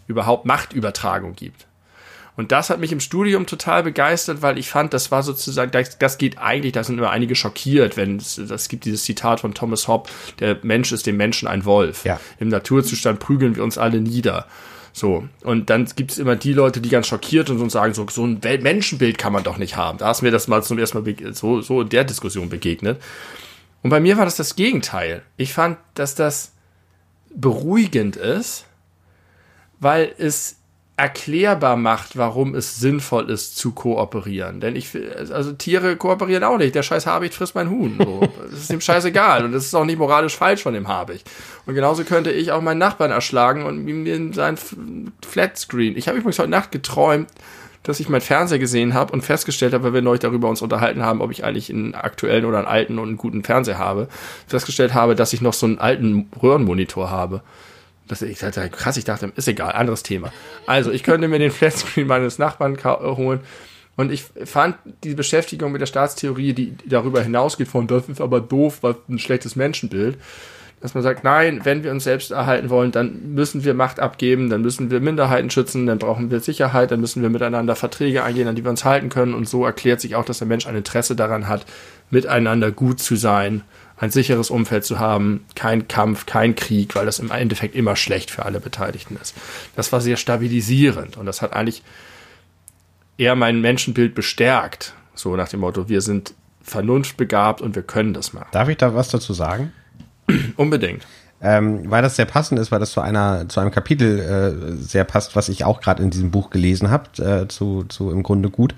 Speaker 2: überhaupt Machtübertragung gibt. Und das hat mich im Studium total begeistert, weil ich fand, das war sozusagen, das, das geht eigentlich, da sind immer einige schockiert, wenn es, das gibt dieses Zitat von Thomas Hobbes, der Mensch ist dem Menschen ein Wolf. Ja. Im Naturzustand prügeln wir uns alle nieder. So, und dann gibt es immer die Leute, die ganz schockiert sind und sagen, so, so ein Menschenbild kann man doch nicht haben. Da ist mir das mal zum ersten Mal so, so in der Diskussion begegnet. Und bei mir war das das Gegenteil. Ich fand, dass das beruhigend ist, weil es erklärbar macht, warum es sinnvoll ist zu kooperieren. Denn ich, also Tiere kooperieren auch nicht. Der scheiß Habicht frisst mein Huhn. So. Das ist dem scheißegal. Und das ist auch nicht moralisch falsch von dem Habicht. Und genauso könnte ich auch meinen Nachbarn erschlagen und ihm in sein Flatscreen. Ich habe übrigens heute Nacht geträumt, dass ich meinen Fernseher gesehen habe und festgestellt habe, weil wir neulich darüber uns unterhalten haben, ob ich eigentlich einen aktuellen oder einen alten und einen guten Fernseher habe, festgestellt habe, dass ich noch so einen alten Röhrenmonitor habe. Das, ich dachte, krass, ich dachte, ist egal, anderes Thema. Also, ich könnte mir den Flatscreen meines Nachbarn holen. Und ich fand die Beschäftigung mit der Staatstheorie, die darüber hinausgeht von, das ist aber doof, was ein schlechtes Menschenbild, dass man sagt, nein, wenn wir uns selbst erhalten wollen, dann müssen wir Macht abgeben, dann müssen wir Minderheiten schützen, dann brauchen wir Sicherheit, dann müssen wir miteinander Verträge eingehen, an die wir uns halten können. Und so erklärt sich auch, dass der Mensch ein Interesse daran hat, miteinander gut zu sein, ein sicheres Umfeld zu haben, kein Kampf, kein Krieg, weil das im Endeffekt immer schlecht für alle Beteiligten ist. Das war sehr stabilisierend und das hat eigentlich eher mein Menschenbild bestärkt. So nach dem Motto, wir sind vernunftbegabt und wir können das machen.
Speaker 1: Darf ich da was dazu sagen?
Speaker 2: Unbedingt.
Speaker 1: Ähm, weil das sehr passend ist, weil das zu einer zu einem Kapitel äh, sehr passt, was ich auch gerade in diesem Buch gelesen habe, äh, zu, zu im Grunde gut.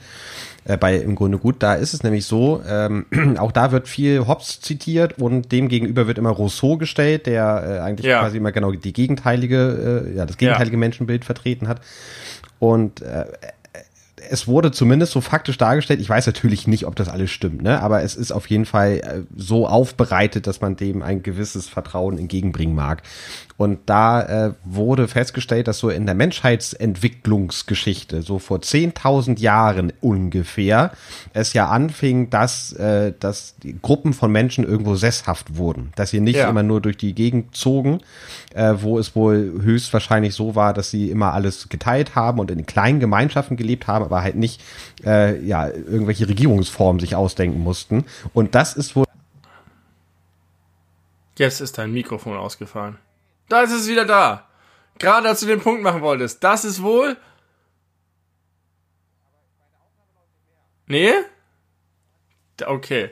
Speaker 1: Äh, bei im Grunde gut, da ist es nämlich so, ähm, auch da wird viel Hobbes zitiert und dem gegenüber wird immer Rousseau gestellt, der äh, eigentlich ja. quasi immer genau die gegenteilige, äh, ja, das gegenteilige ja. Menschenbild vertreten hat. Und äh, es wurde zumindest so faktisch dargestellt. Ich weiß natürlich nicht, ob das alles stimmt, ne? aber es ist auf jeden Fall äh, so aufbereitet, dass man dem ein gewisses Vertrauen entgegenbringen mag. Und da äh, wurde festgestellt, dass so in der Menschheitsentwicklungsgeschichte, so vor 10.000 Jahren ungefähr, es ja anfing, dass, äh, dass Gruppen von Menschen irgendwo sesshaft wurden. Dass sie nicht ja. immer nur durch die Gegend zogen, äh, wo es wohl höchstwahrscheinlich so war, dass sie immer alles geteilt haben und in kleinen Gemeinschaften gelebt haben, aber halt nicht äh, ja, irgendwelche Regierungsformen sich ausdenken mussten. Und das ist wohl.
Speaker 2: Jetzt ist dein Mikrofon ausgefallen. Da ist es wieder da. Gerade als du den Punkt machen wolltest. Das ist wohl. Nee? Okay.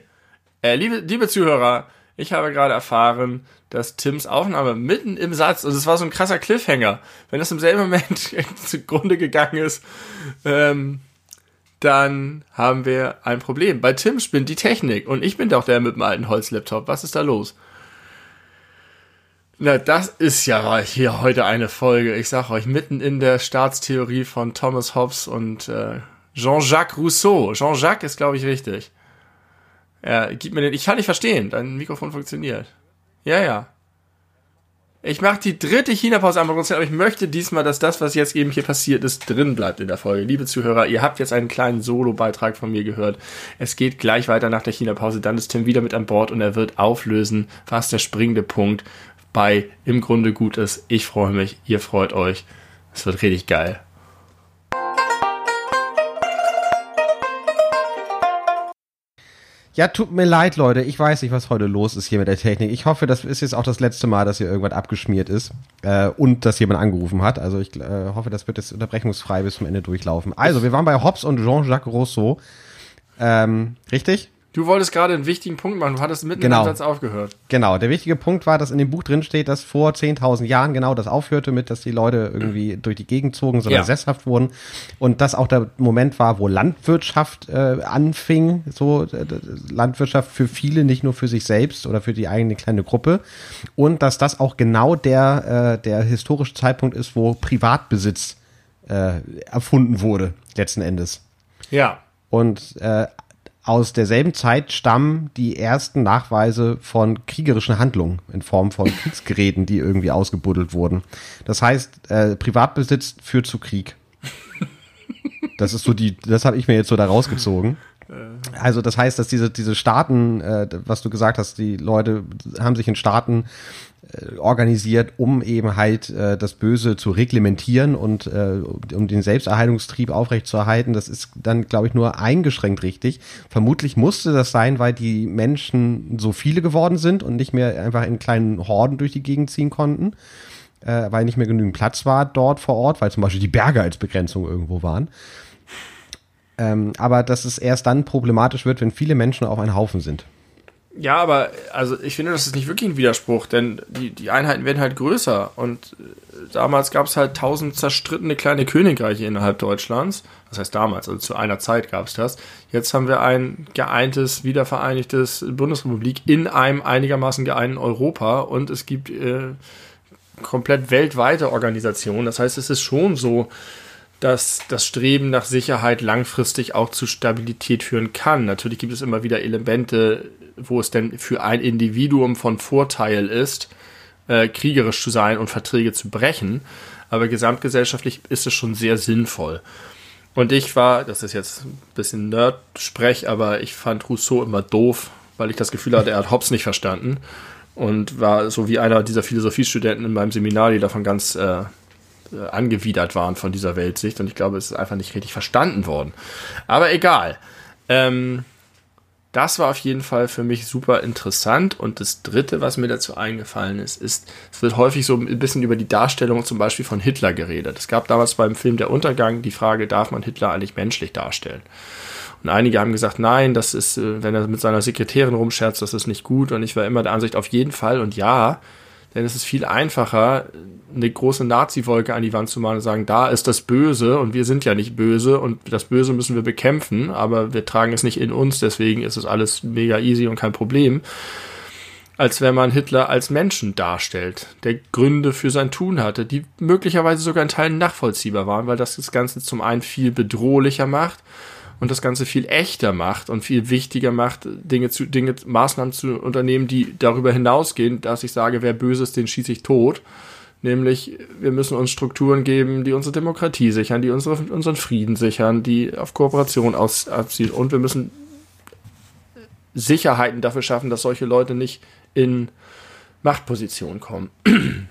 Speaker 2: Äh, liebe, liebe Zuhörer, ich habe gerade erfahren, dass Tims Aufnahme mitten im Satz, und es war so ein krasser Cliffhanger, wenn das im selben Moment zugrunde gegangen ist, ähm, dann haben wir ein Problem. Bei Tim spinnt die Technik und ich bin doch der mit dem alten Holzlaptop. Was ist da los? Na, das ist ja hier heute eine Folge. Ich sag euch, mitten in der Staatstheorie von Thomas Hobbes und äh, Jean-Jacques Rousseau. Jean-Jacques ist, glaube ich, richtig. Ja, gib mir den. Ich kann nicht verstehen. Dein Mikrofon funktioniert. Ja, ja. Ich mache die dritte China-Pause am aber ich möchte diesmal, dass das, was jetzt eben hier passiert ist, drin bleibt in der Folge. Liebe Zuhörer, ihr habt jetzt einen kleinen Solo-Beitrag von mir gehört. Es geht gleich weiter nach der China-Pause. Dann ist Tim wieder mit an Bord und er wird auflösen, was der springende Punkt bei im Grunde gut ist. Ich freue mich, ihr freut euch. Es wird richtig geil.
Speaker 1: Ja, tut mir leid, Leute. Ich weiß nicht, was heute los ist hier mit der Technik. Ich hoffe, das ist jetzt auch das letzte Mal, dass hier irgendwas abgeschmiert ist äh, und dass jemand angerufen hat. Also ich äh, hoffe, das wird jetzt unterbrechungsfrei bis zum Ende durchlaufen. Also, wir waren bei Hobbes und Jean-Jacques Rousseau. Ähm, richtig?
Speaker 2: Du wolltest gerade einen wichtigen Punkt machen, du hattest mitten genau. im Satz aufgehört.
Speaker 1: Genau, der wichtige Punkt war, dass in dem Buch drin steht, dass vor 10.000 Jahren genau das aufhörte mit, dass die Leute irgendwie durch die Gegend zogen, sondern ja. sesshaft wurden. Und das auch der Moment war, wo Landwirtschaft äh, anfing, so äh, Landwirtschaft für viele, nicht nur für sich selbst oder für die eigene kleine Gruppe. Und dass das auch genau der, äh, der historische Zeitpunkt ist, wo Privatbesitz äh, erfunden wurde, letzten Endes.
Speaker 2: Ja.
Speaker 1: Und äh, aus derselben Zeit stammen die ersten Nachweise von kriegerischen Handlungen in Form von Kriegsgeräten, die irgendwie ausgebuddelt wurden. Das heißt, äh, Privatbesitz führt zu Krieg. Das ist so die, das habe ich mir jetzt so da rausgezogen. Also das heißt, dass diese, diese Staaten, äh, was du gesagt hast, die Leute haben sich in Staaten äh, organisiert, um eben halt äh, das Böse zu reglementieren und äh, um den Selbsterhaltungstrieb aufrechtzuerhalten. Das ist dann, glaube ich, nur eingeschränkt richtig. Vermutlich musste das sein, weil die Menschen so viele geworden sind und nicht mehr einfach in kleinen Horden durch die Gegend ziehen konnten, äh, weil nicht mehr genügend Platz war dort vor Ort, weil zum Beispiel die Berge als Begrenzung irgendwo waren. Ähm, aber dass es erst dann problematisch wird, wenn viele Menschen auf einen Haufen sind.
Speaker 2: Ja, aber also ich finde, das ist nicht wirklich ein Widerspruch, denn die, die Einheiten werden halt größer und äh, damals gab es halt tausend zerstrittene kleine Königreiche innerhalb Deutschlands. Das heißt damals, also zu einer Zeit gab es das. Jetzt haben wir ein geeintes, wiedervereinigtes Bundesrepublik in einem einigermaßen geeinten Europa und es gibt äh, komplett weltweite Organisationen. Das heißt, es ist schon so, dass das Streben nach Sicherheit langfristig auch zu Stabilität führen kann. Natürlich gibt es immer wieder Elemente, wo es denn für ein Individuum von Vorteil ist, äh, kriegerisch zu sein und Verträge zu brechen. Aber gesamtgesellschaftlich ist es schon sehr sinnvoll. Und ich war, das ist jetzt ein bisschen Nerd-Sprech, aber ich fand Rousseau immer doof, weil ich das Gefühl hatte, er hat Hobbes nicht verstanden. Und war so wie einer dieser Philosophiestudenten in meinem Seminar, die davon ganz äh, angewidert waren von dieser Weltsicht und ich glaube, es ist einfach nicht richtig verstanden worden. Aber egal. Ähm, das war auf jeden Fall für mich super interessant. Und das Dritte, was mir dazu eingefallen ist, ist, es wird häufig so ein bisschen über die Darstellung zum Beispiel von Hitler geredet. Es gab damals beim Film Der Untergang die Frage, darf man Hitler eigentlich menschlich darstellen? Und einige haben gesagt, nein, das ist, äh, wenn er mit seiner Sekretärin rumscherzt, das ist nicht gut. Und ich war immer der Ansicht, auf jeden Fall. Und ja, denn es ist viel einfacher, eine große Nazi-Wolke an die Wand zu malen und sagen, da ist das Böse und wir sind ja nicht böse und das Böse müssen wir bekämpfen, aber wir tragen es nicht in uns, deswegen ist es alles mega easy und kein Problem. Als wenn man Hitler als Menschen darstellt, der Gründe für sein Tun hatte, die möglicherweise sogar in Teilen nachvollziehbar waren, weil das das Ganze zum einen viel bedrohlicher macht und das Ganze viel echter macht und viel wichtiger macht, Dinge zu, Dinge, Maßnahmen zu unternehmen, die darüber hinausgehen, dass ich sage, wer böse ist, den schieße ich tot. Nämlich, wir müssen uns Strukturen geben, die unsere Demokratie sichern, die unsere, unseren Frieden sichern, die auf Kooperation aus, abzielen. Und wir müssen Sicherheiten dafür schaffen, dass solche Leute nicht in Machtpositionen kommen.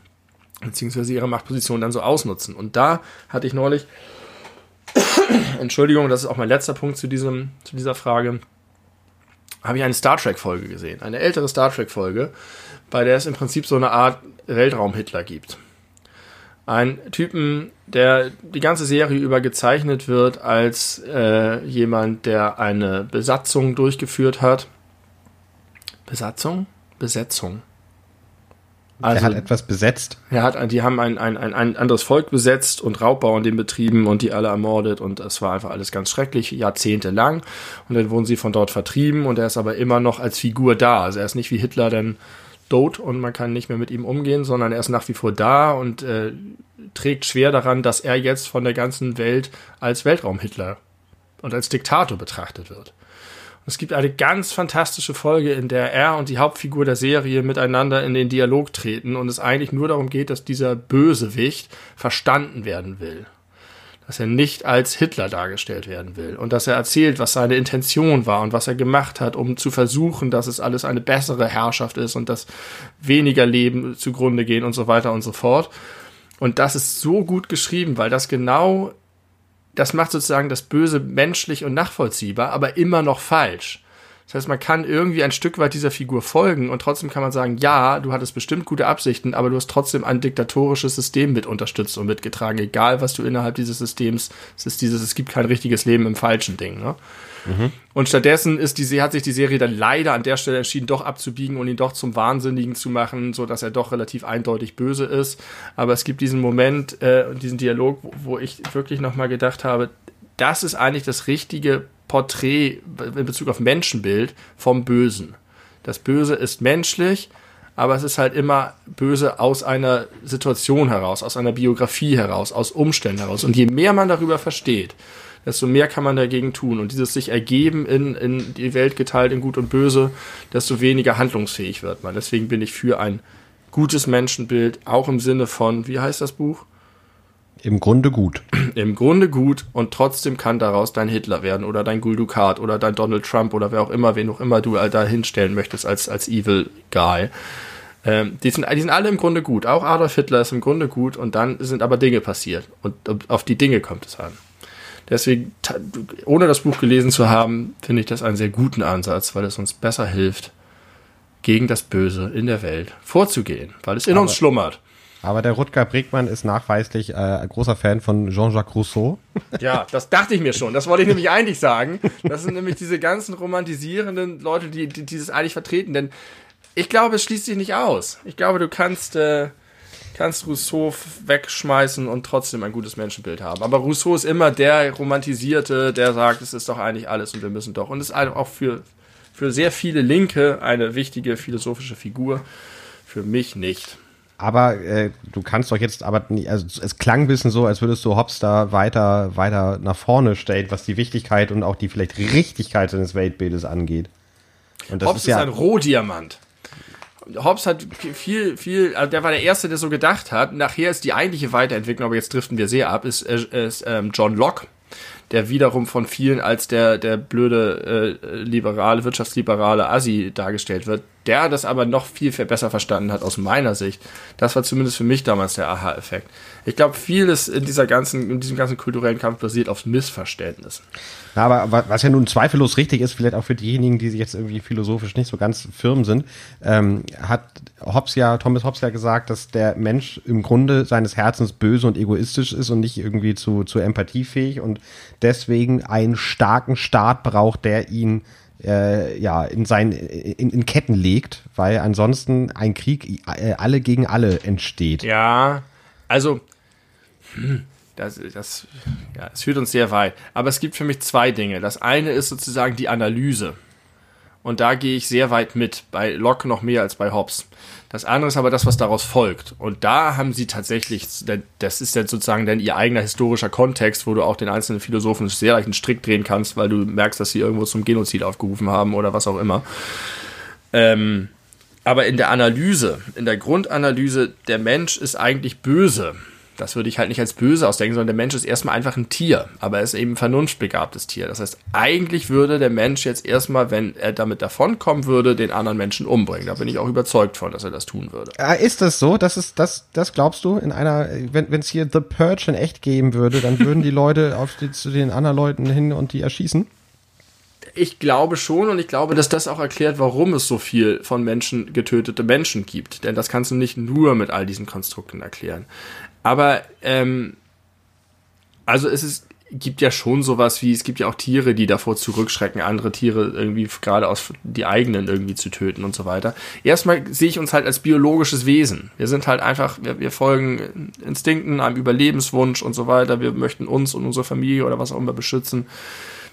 Speaker 2: Beziehungsweise ihre Machtposition dann so ausnutzen. Und da hatte ich neulich Entschuldigung, das ist auch mein letzter Punkt zu, diesem, zu dieser Frage. Habe ich eine Star Trek-Folge gesehen. Eine ältere Star Trek-Folge, bei der es im Prinzip so eine Art Weltraum-Hitler gibt. Ein Typen, der die ganze Serie über gezeichnet wird als äh, jemand, der eine Besatzung durchgeführt hat. Besatzung? Besetzung.
Speaker 1: Also, er hat etwas besetzt.
Speaker 2: Er hat, die haben ein, ein, ein, ein anderes Volk besetzt und Raubbau in dem betrieben und die alle ermordet und es war einfach alles ganz schrecklich, jahrzehntelang. Und dann wurden sie von dort vertrieben und er ist aber immer noch als Figur da. Also er ist nicht wie Hitler dann tot und man kann nicht mehr mit ihm umgehen, sondern er ist nach wie vor da und äh, trägt schwer daran, dass er jetzt von der ganzen Welt als Weltraum-Hitler und als Diktator betrachtet wird. Es gibt eine ganz fantastische Folge, in der er und die Hauptfigur der Serie miteinander in den Dialog treten und es eigentlich nur darum geht, dass dieser Bösewicht verstanden werden will. Dass er nicht als Hitler dargestellt werden will und dass er erzählt, was seine Intention war und was er gemacht hat, um zu versuchen, dass es alles eine bessere Herrschaft ist und dass weniger Leben zugrunde gehen und so weiter und so fort. Und das ist so gut geschrieben, weil das genau das macht sozusagen das Böse menschlich und nachvollziehbar, aber immer noch falsch. Das heißt, man kann irgendwie ein Stück weit dieser Figur folgen und trotzdem kann man sagen, ja, du hattest bestimmt gute Absichten, aber du hast trotzdem ein diktatorisches System mit unterstützt und mitgetragen, egal was du innerhalb dieses Systems, es ist dieses, es gibt kein richtiges Leben im falschen Ding, ne? Mhm. Und stattdessen ist die, hat sich die Serie dann leider an der Stelle entschieden, doch abzubiegen und ihn doch zum Wahnsinnigen zu machen, so dass er doch relativ eindeutig böse ist. Aber es gibt diesen Moment äh, und diesen Dialog, wo, wo ich wirklich nochmal gedacht habe, das ist eigentlich das richtige Porträt in Bezug auf Menschenbild vom Bösen. Das Böse ist menschlich, aber es ist halt immer böse aus einer Situation heraus, aus einer Biografie heraus, aus Umständen heraus. Und je mehr man darüber versteht, desto mehr kann man dagegen tun. Und dieses sich ergeben in, in die Welt geteilt in Gut und Böse, desto weniger handlungsfähig wird man. Deswegen bin ich für ein gutes Menschenbild, auch im Sinne von, wie heißt das Buch?
Speaker 1: Im Grunde gut.
Speaker 2: Im Grunde gut und trotzdem kann daraus dein Hitler werden oder dein Guldukat oder dein Donald Trump oder wer auch immer, wen auch immer du da hinstellen möchtest als, als Evil Guy. Ähm, die, sind, die sind alle im Grunde gut. Auch Adolf Hitler ist im Grunde gut und dann sind aber Dinge passiert und auf die Dinge kommt es an. Deswegen, ohne das Buch gelesen zu haben, finde ich das einen sehr guten Ansatz, weil es uns besser hilft, gegen das Böse in der Welt vorzugehen, weil es in aber, uns schlummert.
Speaker 1: Aber der Rutger Bregmann ist nachweislich äh, ein großer Fan von Jean-Jacques Rousseau.
Speaker 2: Ja, das dachte ich mir schon. Das wollte ich nämlich eigentlich sagen. Das sind nämlich diese ganzen romantisierenden Leute, die, die dieses eigentlich vertreten. Denn ich glaube, es schließt sich nicht aus. Ich glaube, du kannst, äh, kannst Rousseau wegschmeißen und trotzdem ein gutes Menschenbild haben. Aber Rousseau ist immer der Romantisierte, der sagt, es ist doch eigentlich alles und wir müssen doch. Und ist auch für, für sehr viele Linke eine wichtige philosophische Figur. Für mich nicht.
Speaker 1: Aber äh, du kannst doch jetzt aber nicht, also es klang ein bisschen so, als würdest du Hobbes da weiter, weiter nach vorne stellen, was die Wichtigkeit und auch die vielleicht Richtigkeit seines Weltbildes angeht.
Speaker 2: Und das Hobbes ist, ja, ist ein Rohdiamant. Hobbes hat viel, viel, also der war der Erste, der so gedacht hat. Nachher ist die eigentliche Weiterentwicklung, aber jetzt driften wir sehr ab, ist, äh, ist ähm, John Locke, der wiederum von vielen als der, der blöde äh, liberale, wirtschaftsliberale Assi dargestellt wird der das aber noch viel, viel besser verstanden hat aus meiner Sicht. Das war zumindest für mich damals der Aha-Effekt. Ich glaube, vieles in dieser ganzen, in diesem ganzen kulturellen Kampf basiert auf Missverständnissen.
Speaker 1: Na, aber was ja nun zweifellos richtig ist, vielleicht auch für diejenigen, die sich jetzt irgendwie philosophisch nicht so ganz firm sind, ähm, hat Hobbes ja, Thomas Hobbes ja gesagt, dass der Mensch im Grunde seines Herzens böse und egoistisch ist und nicht irgendwie zu, zu empathiefähig und deswegen einen starken Staat braucht, der ihn äh, ja, in, sein, in, in Ketten legt, weil ansonsten ein Krieg äh, alle gegen alle entsteht.
Speaker 2: Ja, also hm, das, das, ja, es führt uns sehr weit. Aber es gibt für mich zwei Dinge. Das eine ist sozusagen die Analyse. Und da gehe ich sehr weit mit. Bei Locke noch mehr als bei Hobbes. Das andere ist aber das, was daraus folgt. Und da haben sie tatsächlich, das ist dann sozusagen dann ihr eigener historischer Kontext, wo du auch den einzelnen Philosophen sehr leicht einen Strick drehen kannst, weil du merkst, dass sie irgendwo zum Genozid aufgerufen haben oder was auch immer. Ähm, aber in der Analyse, in der Grundanalyse, der Mensch ist eigentlich böse das würde ich halt nicht als böse ausdenken, sondern der Mensch ist erstmal einfach ein Tier, aber er ist eben ein vernunftbegabtes Tier. Das heißt, eigentlich würde der Mensch jetzt erstmal, wenn er damit davonkommen würde, den anderen Menschen umbringen. Da bin ich auch überzeugt von, dass er das tun würde.
Speaker 1: Ah, ist das so? Das ist, das, das glaubst du? In einer, wenn es hier The Purge in echt geben würde, dann würden die Leute auf die, zu den anderen Leuten hin und die erschießen?
Speaker 2: ich glaube schon und ich glaube, dass das auch erklärt, warum es so viel von Menschen getötete Menschen gibt. Denn das kannst du nicht nur mit all diesen Konstrukten erklären. Aber ähm, also es ist, gibt ja schon sowas wie, es gibt ja auch Tiere, die davor zurückschrecken, andere Tiere irgendwie gerade aus die eigenen irgendwie zu töten und so weiter. Erstmal sehe ich uns halt als biologisches Wesen. Wir sind halt einfach, wir, wir folgen Instinkten, einem Überlebenswunsch und so weiter. Wir möchten uns und unsere Familie oder was auch immer beschützen.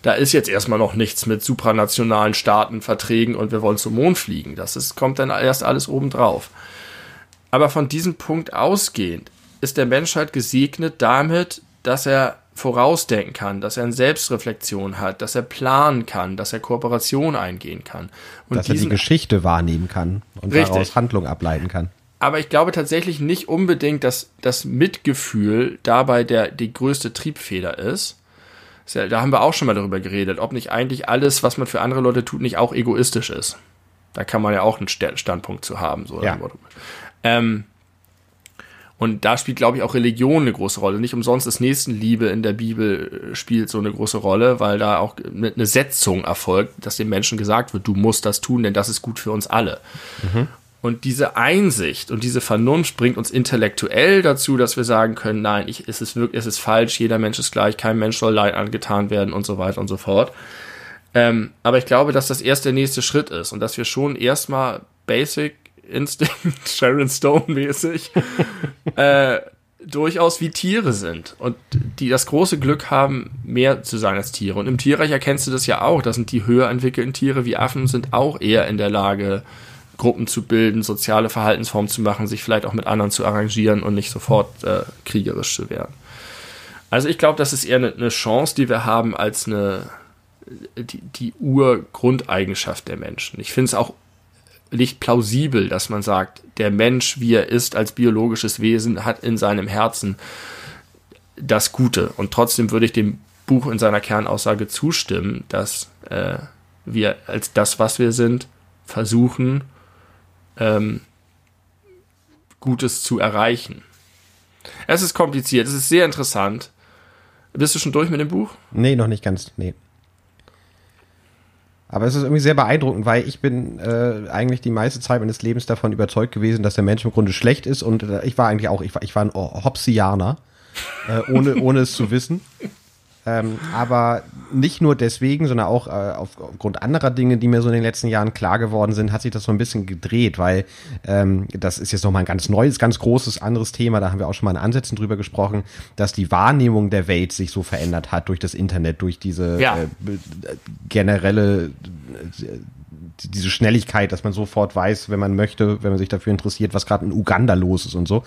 Speaker 2: da ist jetzt erstmal noch nichts mit supranationalen Staatenverträgen und wir wollen zum Mond fliegen. Das ist, kommt dann erst alles obendrauf. Aber von diesem Punkt ausgehend ist der Mensch halt gesegnet damit, dass er vorausdenken kann, dass er eine Selbstreflexion hat, dass er planen kann, dass er Kooperation eingehen kann.
Speaker 1: Und dass er die Geschichte wahrnehmen kann und richtig. daraus Handlung ableiten kann.
Speaker 2: Aber ich glaube tatsächlich nicht unbedingt, dass das Mitgefühl dabei der, die größte Triebfeder ist. Da haben wir auch schon mal darüber geredet, ob nicht eigentlich alles, was man für andere Leute tut, nicht auch egoistisch ist. Da kann man ja auch einen Standpunkt zu haben. So ja. ähm, und da spielt, glaube ich, auch Religion eine große Rolle. Nicht umsonst ist Nächstenliebe in der Bibel äh, spielt so eine große Rolle, weil da auch eine Setzung erfolgt, dass den Menschen gesagt wird, du musst das tun, denn das ist gut für uns alle. Mhm. Und diese Einsicht und diese Vernunft bringt uns intellektuell dazu, dass wir sagen können, nein, ich, es ist wirklich, es ist falsch, jeder Mensch ist gleich, kein Mensch soll Leid angetan werden und so weiter und so fort. Ähm, aber ich glaube, dass das erst der nächste Schritt ist und dass wir schon erstmal Basic Instinct, Sharon Stone mäßig, äh, durchaus wie Tiere sind und die das große Glück haben, mehr zu sein als Tiere. Und im Tierreich erkennst du das ja auch. Das sind die höher entwickelten Tiere wie Affen sind auch eher in der Lage, Gruppen zu bilden, soziale Verhaltensformen zu machen, sich vielleicht auch mit anderen zu arrangieren und nicht sofort äh, kriegerisch zu werden. Also ich glaube, das ist eher eine, eine Chance, die wir haben als eine die, die Urgrundeigenschaft der Menschen. Ich finde es auch nicht plausibel, dass man sagt, der Mensch, wie er ist als biologisches Wesen, hat in seinem Herzen das Gute. Und trotzdem würde ich dem Buch in seiner Kernaussage zustimmen, dass äh, wir als das, was wir sind, versuchen, ähm, Gutes zu erreichen. Es ist kompliziert, es ist sehr interessant. Bist du schon durch mit dem Buch?
Speaker 1: Nee, noch nicht ganz. Nee. Aber es ist irgendwie sehr beeindruckend, weil ich bin äh, eigentlich die meiste Zeit meines Lebens davon überzeugt gewesen, dass der Mensch im Grunde schlecht ist und äh, ich war eigentlich auch, ich war, ich war ein Hobbesianer, äh, ohne, ohne es zu wissen. Ähm, aber nicht nur deswegen, sondern auch äh, auf, aufgrund anderer Dinge, die mir so in den letzten Jahren klar geworden sind, hat sich das so ein bisschen gedreht, weil ähm, das ist jetzt nochmal ein ganz neues, ganz großes anderes Thema, da haben wir auch schon mal in Ansätzen drüber gesprochen, dass die Wahrnehmung der Welt sich so verändert hat durch das Internet, durch diese ja. äh, generelle äh, diese Schnelligkeit, dass man sofort weiß, wenn man möchte, wenn man sich dafür interessiert, was gerade in Uganda los ist und so.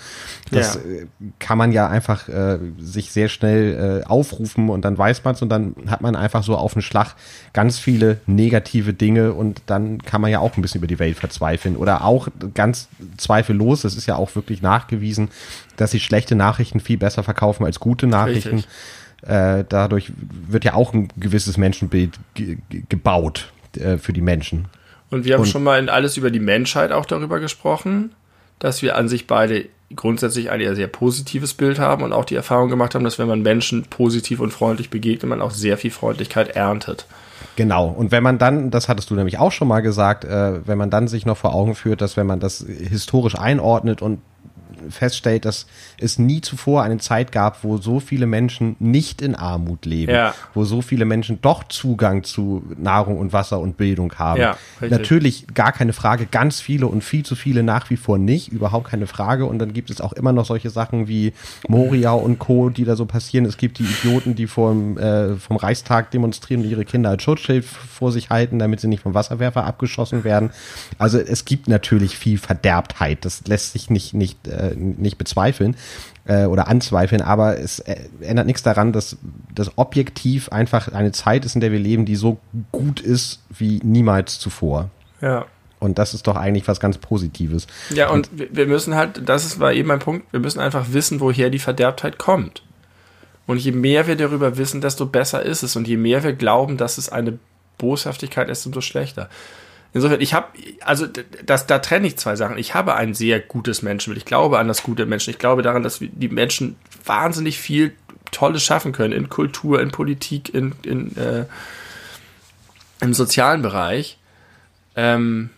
Speaker 1: Das ja. Äh, kann man ja einfach äh, sich sehr schnell äh, aufrufen und dann weiß man es und dann hat man einfach so auf den Schlag ganz viele negative Dinge und dann kann man ja auch ein bisschen über die Welt verzweifeln. Oder auch ganz zweifellos, das ist ja auch wirklich nachgewiesen, dass sich schlechte Nachrichten viel besser verkaufen als gute Nachrichten. Äh, dadurch wird ja auch ein gewisses Menschenbild gebaut äh, für die Menschen.
Speaker 2: Und wir haben und schon mal in alles über die Menschheit auch darüber gesprochen, dass wir an sich beide grundsätzlich ein eher sehr positives Bild haben und auch die Erfahrung gemacht haben, dass wenn man Menschen positiv und freundlich begegnet, man auch sehr viel Freundlichkeit erntet.
Speaker 1: Genau. Und wenn man dann, das hattest du nämlich auch schon mal gesagt, äh, wenn man dann sich noch vor Augen führt, dass wenn man das historisch einordnet und feststellt, dass es nie zuvor eine Zeit gab, wo so viele Menschen nicht in Armut leben, ja. wo so viele Menschen doch Zugang zu Nahrung und Wasser und Bildung haben. Ja, Natürlich gar keine Frage, ganz viele und viel zu viele nach wie vor nicht, überhaupt keine Frage. Und dann gibt es auch immer noch solche Sachen wie Moria und Co., die da so passieren. Es gibt die Idioten, die vom, äh, vom Reichstag demonstrieren und ihre Kinder als Schutzschild vor sich halten, damit sie nicht vom Wasserwerfer abgeschossen werden. Also es gibt natürlich viel Verderbtheit. Das lässt sich nicht, nicht äh, nicht bezweifeln äh, oder anzweifeln, aber es äh, ändert nichts daran, dass das objektiv einfach eine Zeit ist, in der wir leben, die so gut ist wie niemals zuvor.
Speaker 2: Ja.
Speaker 1: Und das ist doch eigentlich was ganz Positives.
Speaker 2: Ja, und, und wir müssen halt, das ist, war eben mein Punkt, wir müssen einfach wissen, woher die Verderbtheit kommt. Und je mehr wir darüber wissen, desto besser ist es. Und je mehr wir glauben, dass es eine Boshaftigkeit ist, umso schlechter. Insofern, ich habe, also das, da trenne ich zwei Sachen. Ich habe ein sehr gutes Menschenbild. Ich glaube an das gute Menschen. Ich glaube daran, dass die Menschen wahnsinnig viel Tolles schaffen können in Kultur, in Politik, in, in äh, im sozialen Bereich. Ähm,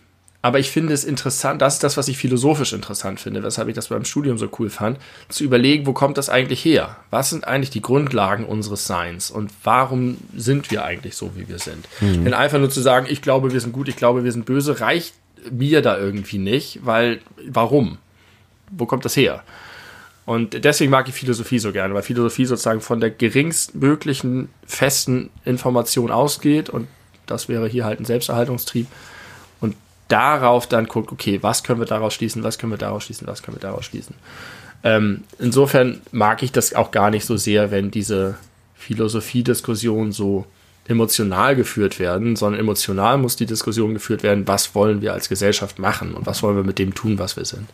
Speaker 2: aber ich finde es interessant, das ist das, was ich philosophisch interessant finde, weshalb ich das beim Studium so cool fand, zu überlegen, wo kommt das eigentlich her? Was sind eigentlich die Grundlagen unseres Seins und warum sind wir eigentlich so, wie wir sind? Mhm. Denn einfach nur zu sagen, ich glaube, wir sind gut, ich glaube, wir sind böse, reicht mir da irgendwie nicht, weil warum? Wo kommt das her? Und deswegen mag ich Philosophie so gerne, weil Philosophie sozusagen von der geringstmöglichen festen Information ausgeht und das wäre hier halt ein Selbsterhaltungstrieb darauf dann guckt, okay, was können wir daraus schließen, was können wir daraus schließen, was können wir daraus schließen. Ähm, insofern mag ich das auch gar nicht so sehr, wenn diese Philosophiediskussionen so emotional geführt werden, sondern emotional muss die Diskussion geführt werden, was wollen wir als Gesellschaft machen und was wollen wir mit dem tun, was wir sind.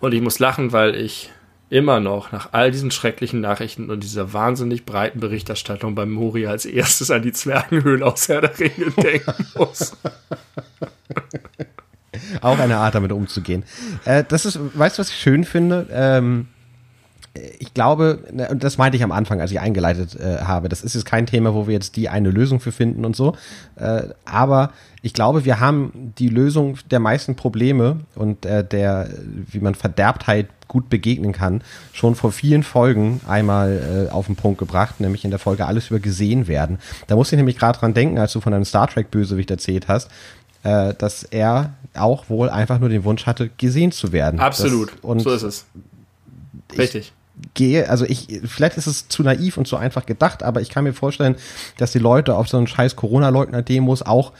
Speaker 2: Und ich muss lachen, weil ich immer noch nach all diesen schrecklichen Nachrichten und dieser wahnsinnig breiten Berichterstattung beim Moria als erstes an die Zwergenhöhlen aus Herr der Ringe denken muss.
Speaker 1: Auch eine Art, damit umzugehen. Äh, das ist, weißt du, was ich schön finde? Ähm, ich glaube, und das meinte ich am Anfang, als ich eingeleitet äh, habe, das ist jetzt kein Thema, wo wir jetzt die eine Lösung für finden und so. Äh, aber ich glaube, wir haben die Lösung der meisten Probleme und äh, der, wie man Verderbtheit gut begegnen kann, schon vor vielen Folgen einmal äh, auf den Punkt gebracht, nämlich in der Folge Alles über gesehen werden. Da musste ich nämlich gerade dran denken, als du von einem Star Trek-Bösewicht erzählt hast, äh, dass er auch wohl einfach nur den Wunsch hatte, gesehen zu werden.
Speaker 2: Absolut.
Speaker 1: Das, und
Speaker 2: so ist es. Richtig
Speaker 1: gehe, also ich, vielleicht ist es zu naiv und zu einfach gedacht, aber ich kann mir vorstellen, dass die Leute auf so einen scheiß Corona-Leugner-Demos auch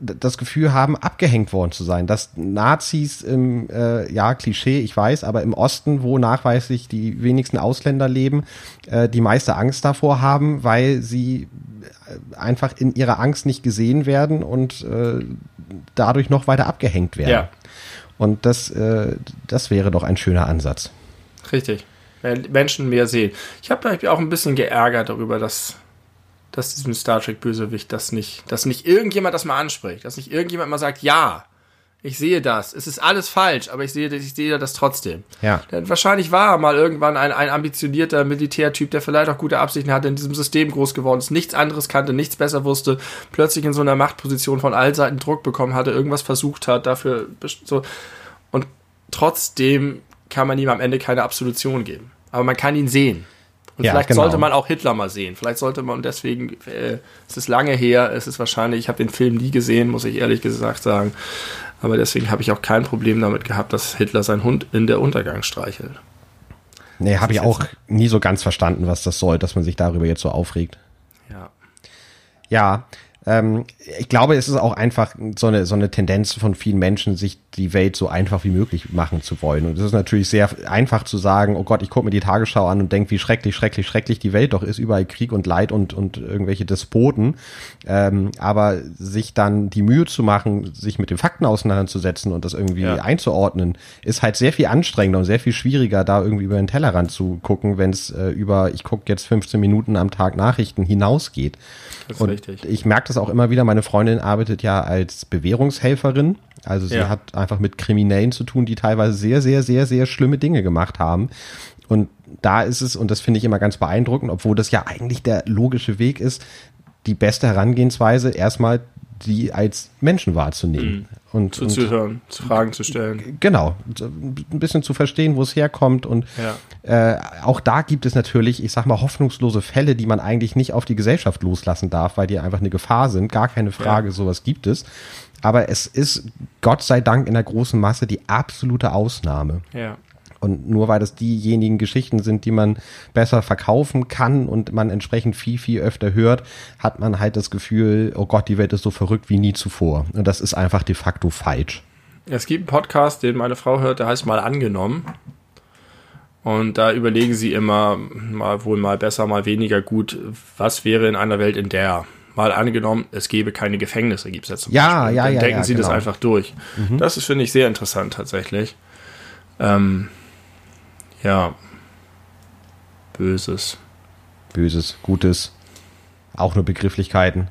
Speaker 1: das Gefühl haben, abgehängt worden zu sein. Dass Nazis im, äh, ja, Klischee, ich weiß, aber im Osten, wo nachweislich die wenigsten Ausländer leben, äh, die meiste Angst davor haben, weil sie äh, einfach in ihrer Angst nicht gesehen werden und äh, dadurch noch weiter abgehängt werden. Ja. Und das, äh, das wäre doch ein schöner Ansatz.
Speaker 2: Richtig. Menschen mehr sehen. Ich habe mich auch ein bisschen geärgert darüber, dass, dass diesem Star Trek Bösewicht das nicht, dass nicht irgendjemand das mal anspricht, dass nicht irgendjemand mal sagt, ja, ich sehe das, es ist alles falsch, aber ich sehe, ich sehe das trotzdem.
Speaker 1: Ja.
Speaker 2: Denn wahrscheinlich war er mal irgendwann ein, ein ambitionierter Militärtyp, der vielleicht auch gute Absichten hatte, in diesem System groß geworden ist, nichts anderes kannte, nichts besser wusste, plötzlich in so einer Machtposition von all Seiten Druck bekommen hatte, irgendwas versucht hat, dafür so. Und trotzdem kann man ihm am Ende keine Absolution geben aber man kann ihn sehen. Und ja, vielleicht genau. sollte man auch Hitler mal sehen. Vielleicht sollte man deswegen, äh, es ist lange her, es ist wahrscheinlich, ich habe den Film nie gesehen, muss ich ehrlich gesagt sagen. Aber deswegen habe ich auch kein Problem damit gehabt, dass Hitler seinen Hund in der Untergang streichelt.
Speaker 1: Nee, habe ich auch nie so ganz verstanden, was das soll, dass man sich darüber jetzt so aufregt.
Speaker 2: Ja.
Speaker 1: Ja, ähm, ich glaube, es ist auch einfach so eine, so eine Tendenz von vielen Menschen, sich die Welt so einfach wie möglich machen zu wollen. Und es ist natürlich sehr einfach zu sagen, oh Gott, ich gucke mir die Tagesschau an und denke, wie schrecklich, schrecklich, schrecklich die Welt doch ist, überall Krieg und Leid und, und irgendwelche Despoten. Ähm, aber sich dann die Mühe zu machen, sich mit den Fakten auseinanderzusetzen und das irgendwie ja. einzuordnen, ist halt sehr viel anstrengender und sehr viel schwieriger, da irgendwie über den Tellerrand zu gucken, wenn es äh, über, ich gucke jetzt 15 Minuten am Tag Nachrichten hinausgeht. Das ist und richtig. Ich merke das auch immer wieder, meine Freundin arbeitet ja als Bewährungshelferin. Also sie ja. hat einfach mit Kriminellen zu tun, die teilweise sehr, sehr, sehr, sehr schlimme Dinge gemacht haben. Und da ist es, und das finde ich immer ganz beeindruckend, obwohl das ja eigentlich der logische Weg ist, die beste Herangehensweise erstmal die als Menschen wahrzunehmen. Mhm.
Speaker 2: Und, Zuzuhören, und, Fragen zu stellen.
Speaker 1: Genau, ein bisschen zu verstehen, wo es herkommt. Und ja. äh, auch da gibt es natürlich, ich sag mal, hoffnungslose Fälle, die man eigentlich nicht auf die Gesellschaft loslassen darf, weil die einfach eine Gefahr sind. Gar keine Frage, ja. sowas gibt es. Aber es ist Gott sei Dank in der großen Masse die absolute Ausnahme.
Speaker 2: Ja.
Speaker 1: Und nur weil das diejenigen Geschichten sind, die man besser verkaufen kann und man entsprechend viel, viel öfter hört, hat man halt das Gefühl, oh Gott, die Welt ist so verrückt wie nie zuvor. Und das ist einfach de facto falsch.
Speaker 2: Es gibt einen Podcast, den meine Frau hört, der heißt mal angenommen. Und da überlegen sie immer, mal wohl mal besser, mal weniger gut, was wäre in einer Welt, in der mal angenommen, es gäbe keine Gefängnisse, gibt es jetzt
Speaker 1: zum ja, Beispiel. Ja,
Speaker 2: Dann
Speaker 1: ja,
Speaker 2: denken
Speaker 1: ja,
Speaker 2: sie
Speaker 1: genau.
Speaker 2: das einfach durch. Mhm. Das ist, finde ich, sehr interessant tatsächlich. Ähm, ja. Böses.
Speaker 1: Böses, Gutes. Auch nur Begrifflichkeiten.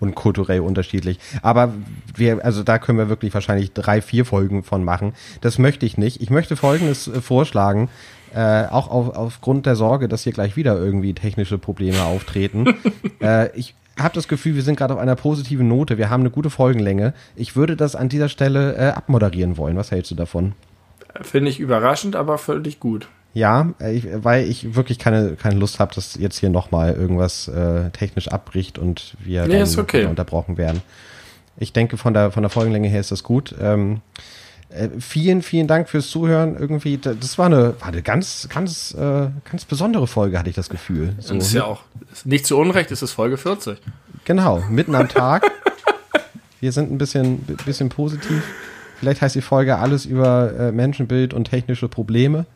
Speaker 1: Und kulturell unterschiedlich. Aber wir, also da können wir wirklich wahrscheinlich drei, vier Folgen von machen. Das möchte ich nicht. Ich möchte Folgendes äh, vorschlagen. Äh, auch auf, aufgrund der Sorge, dass hier gleich wieder irgendwie technische Probleme auftreten. äh, ich habe das Gefühl, wir sind gerade auf einer positiven Note. Wir haben eine gute Folgenlänge. Ich würde das an dieser Stelle äh, abmoderieren wollen. Was hältst du davon?
Speaker 2: Finde ich überraschend, aber völlig gut.
Speaker 1: Ja, ich, weil ich wirklich keine, keine Lust habe, dass jetzt hier nochmal irgendwas äh, technisch abbricht und wir
Speaker 2: nee, dann
Speaker 1: okay. unterbrochen werden. Ich denke, von der, von der Folgenlänge her ist das gut. Ähm, Äh, vielen, vielen Dank fürs Zuhören. Irgendwie, das war eine, war eine ganz, ganz, äh, ganz besondere Folge, hatte ich das Gefühl.
Speaker 2: So, das ist ja auch nicht zu Unrecht, ist es Folge 40.
Speaker 1: Genau, mitten am Tag. Wir sind ein bisschen, bisschen positiv. Vielleicht heißt die Folge alles über äh, Menschenbild und technische Probleme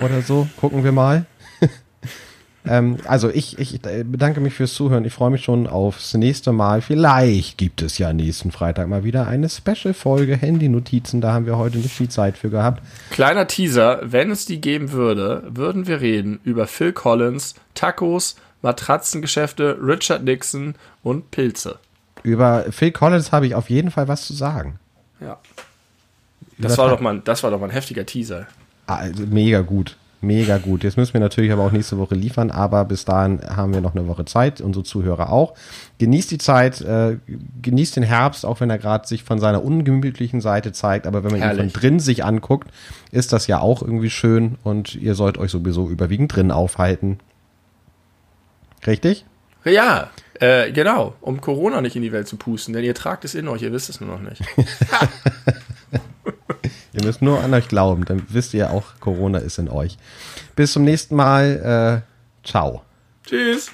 Speaker 1: oder so. Gucken wir mal. ähm, also ich, ich bedanke mich fürs Zuhören. Ich freue mich schon aufs nächste Mal. Vielleicht gibt es ja nächsten Freitag mal wieder eine Special-Folge Handy-Notizen. Da haben wir heute nicht viel Zeit für gehabt.
Speaker 2: Kleiner Teaser, wenn es die geben würde, würden wir reden über Phil Collins, Tacos, Matratzengeschäfte, Richard Nixon und Pilze.
Speaker 1: Über Phil Collins habe ich auf jeden Fall was zu sagen.
Speaker 2: Ja. Das war, doch mal, das war doch mal ein heftiger Teaser.
Speaker 1: Also mega gut. Mega gut. Jetzt müssen wir natürlich aber auch nächste Woche liefern, aber bis dahin haben wir noch eine Woche Zeit, unsere Zuhörer auch. Genießt die Zeit, äh, genießt den Herbst, auch wenn er gerade sich von seiner ungemütlichen Seite zeigt, aber wenn man Herrlich. ihn von drin sich anguckt, ist das ja auch irgendwie schön und ihr sollt euch sowieso überwiegend drin aufhalten. Richtig?
Speaker 2: Ja, äh, genau, um Corona nicht in die Welt zu pusten, denn ihr tragt es in euch, ihr wisst es nur noch nicht.
Speaker 1: Ihr müsst nur an euch glauben, dann wisst ihr auch, Corona ist in euch. Bis zum nächsten Mal. Äh, ciao.
Speaker 2: Tschüss.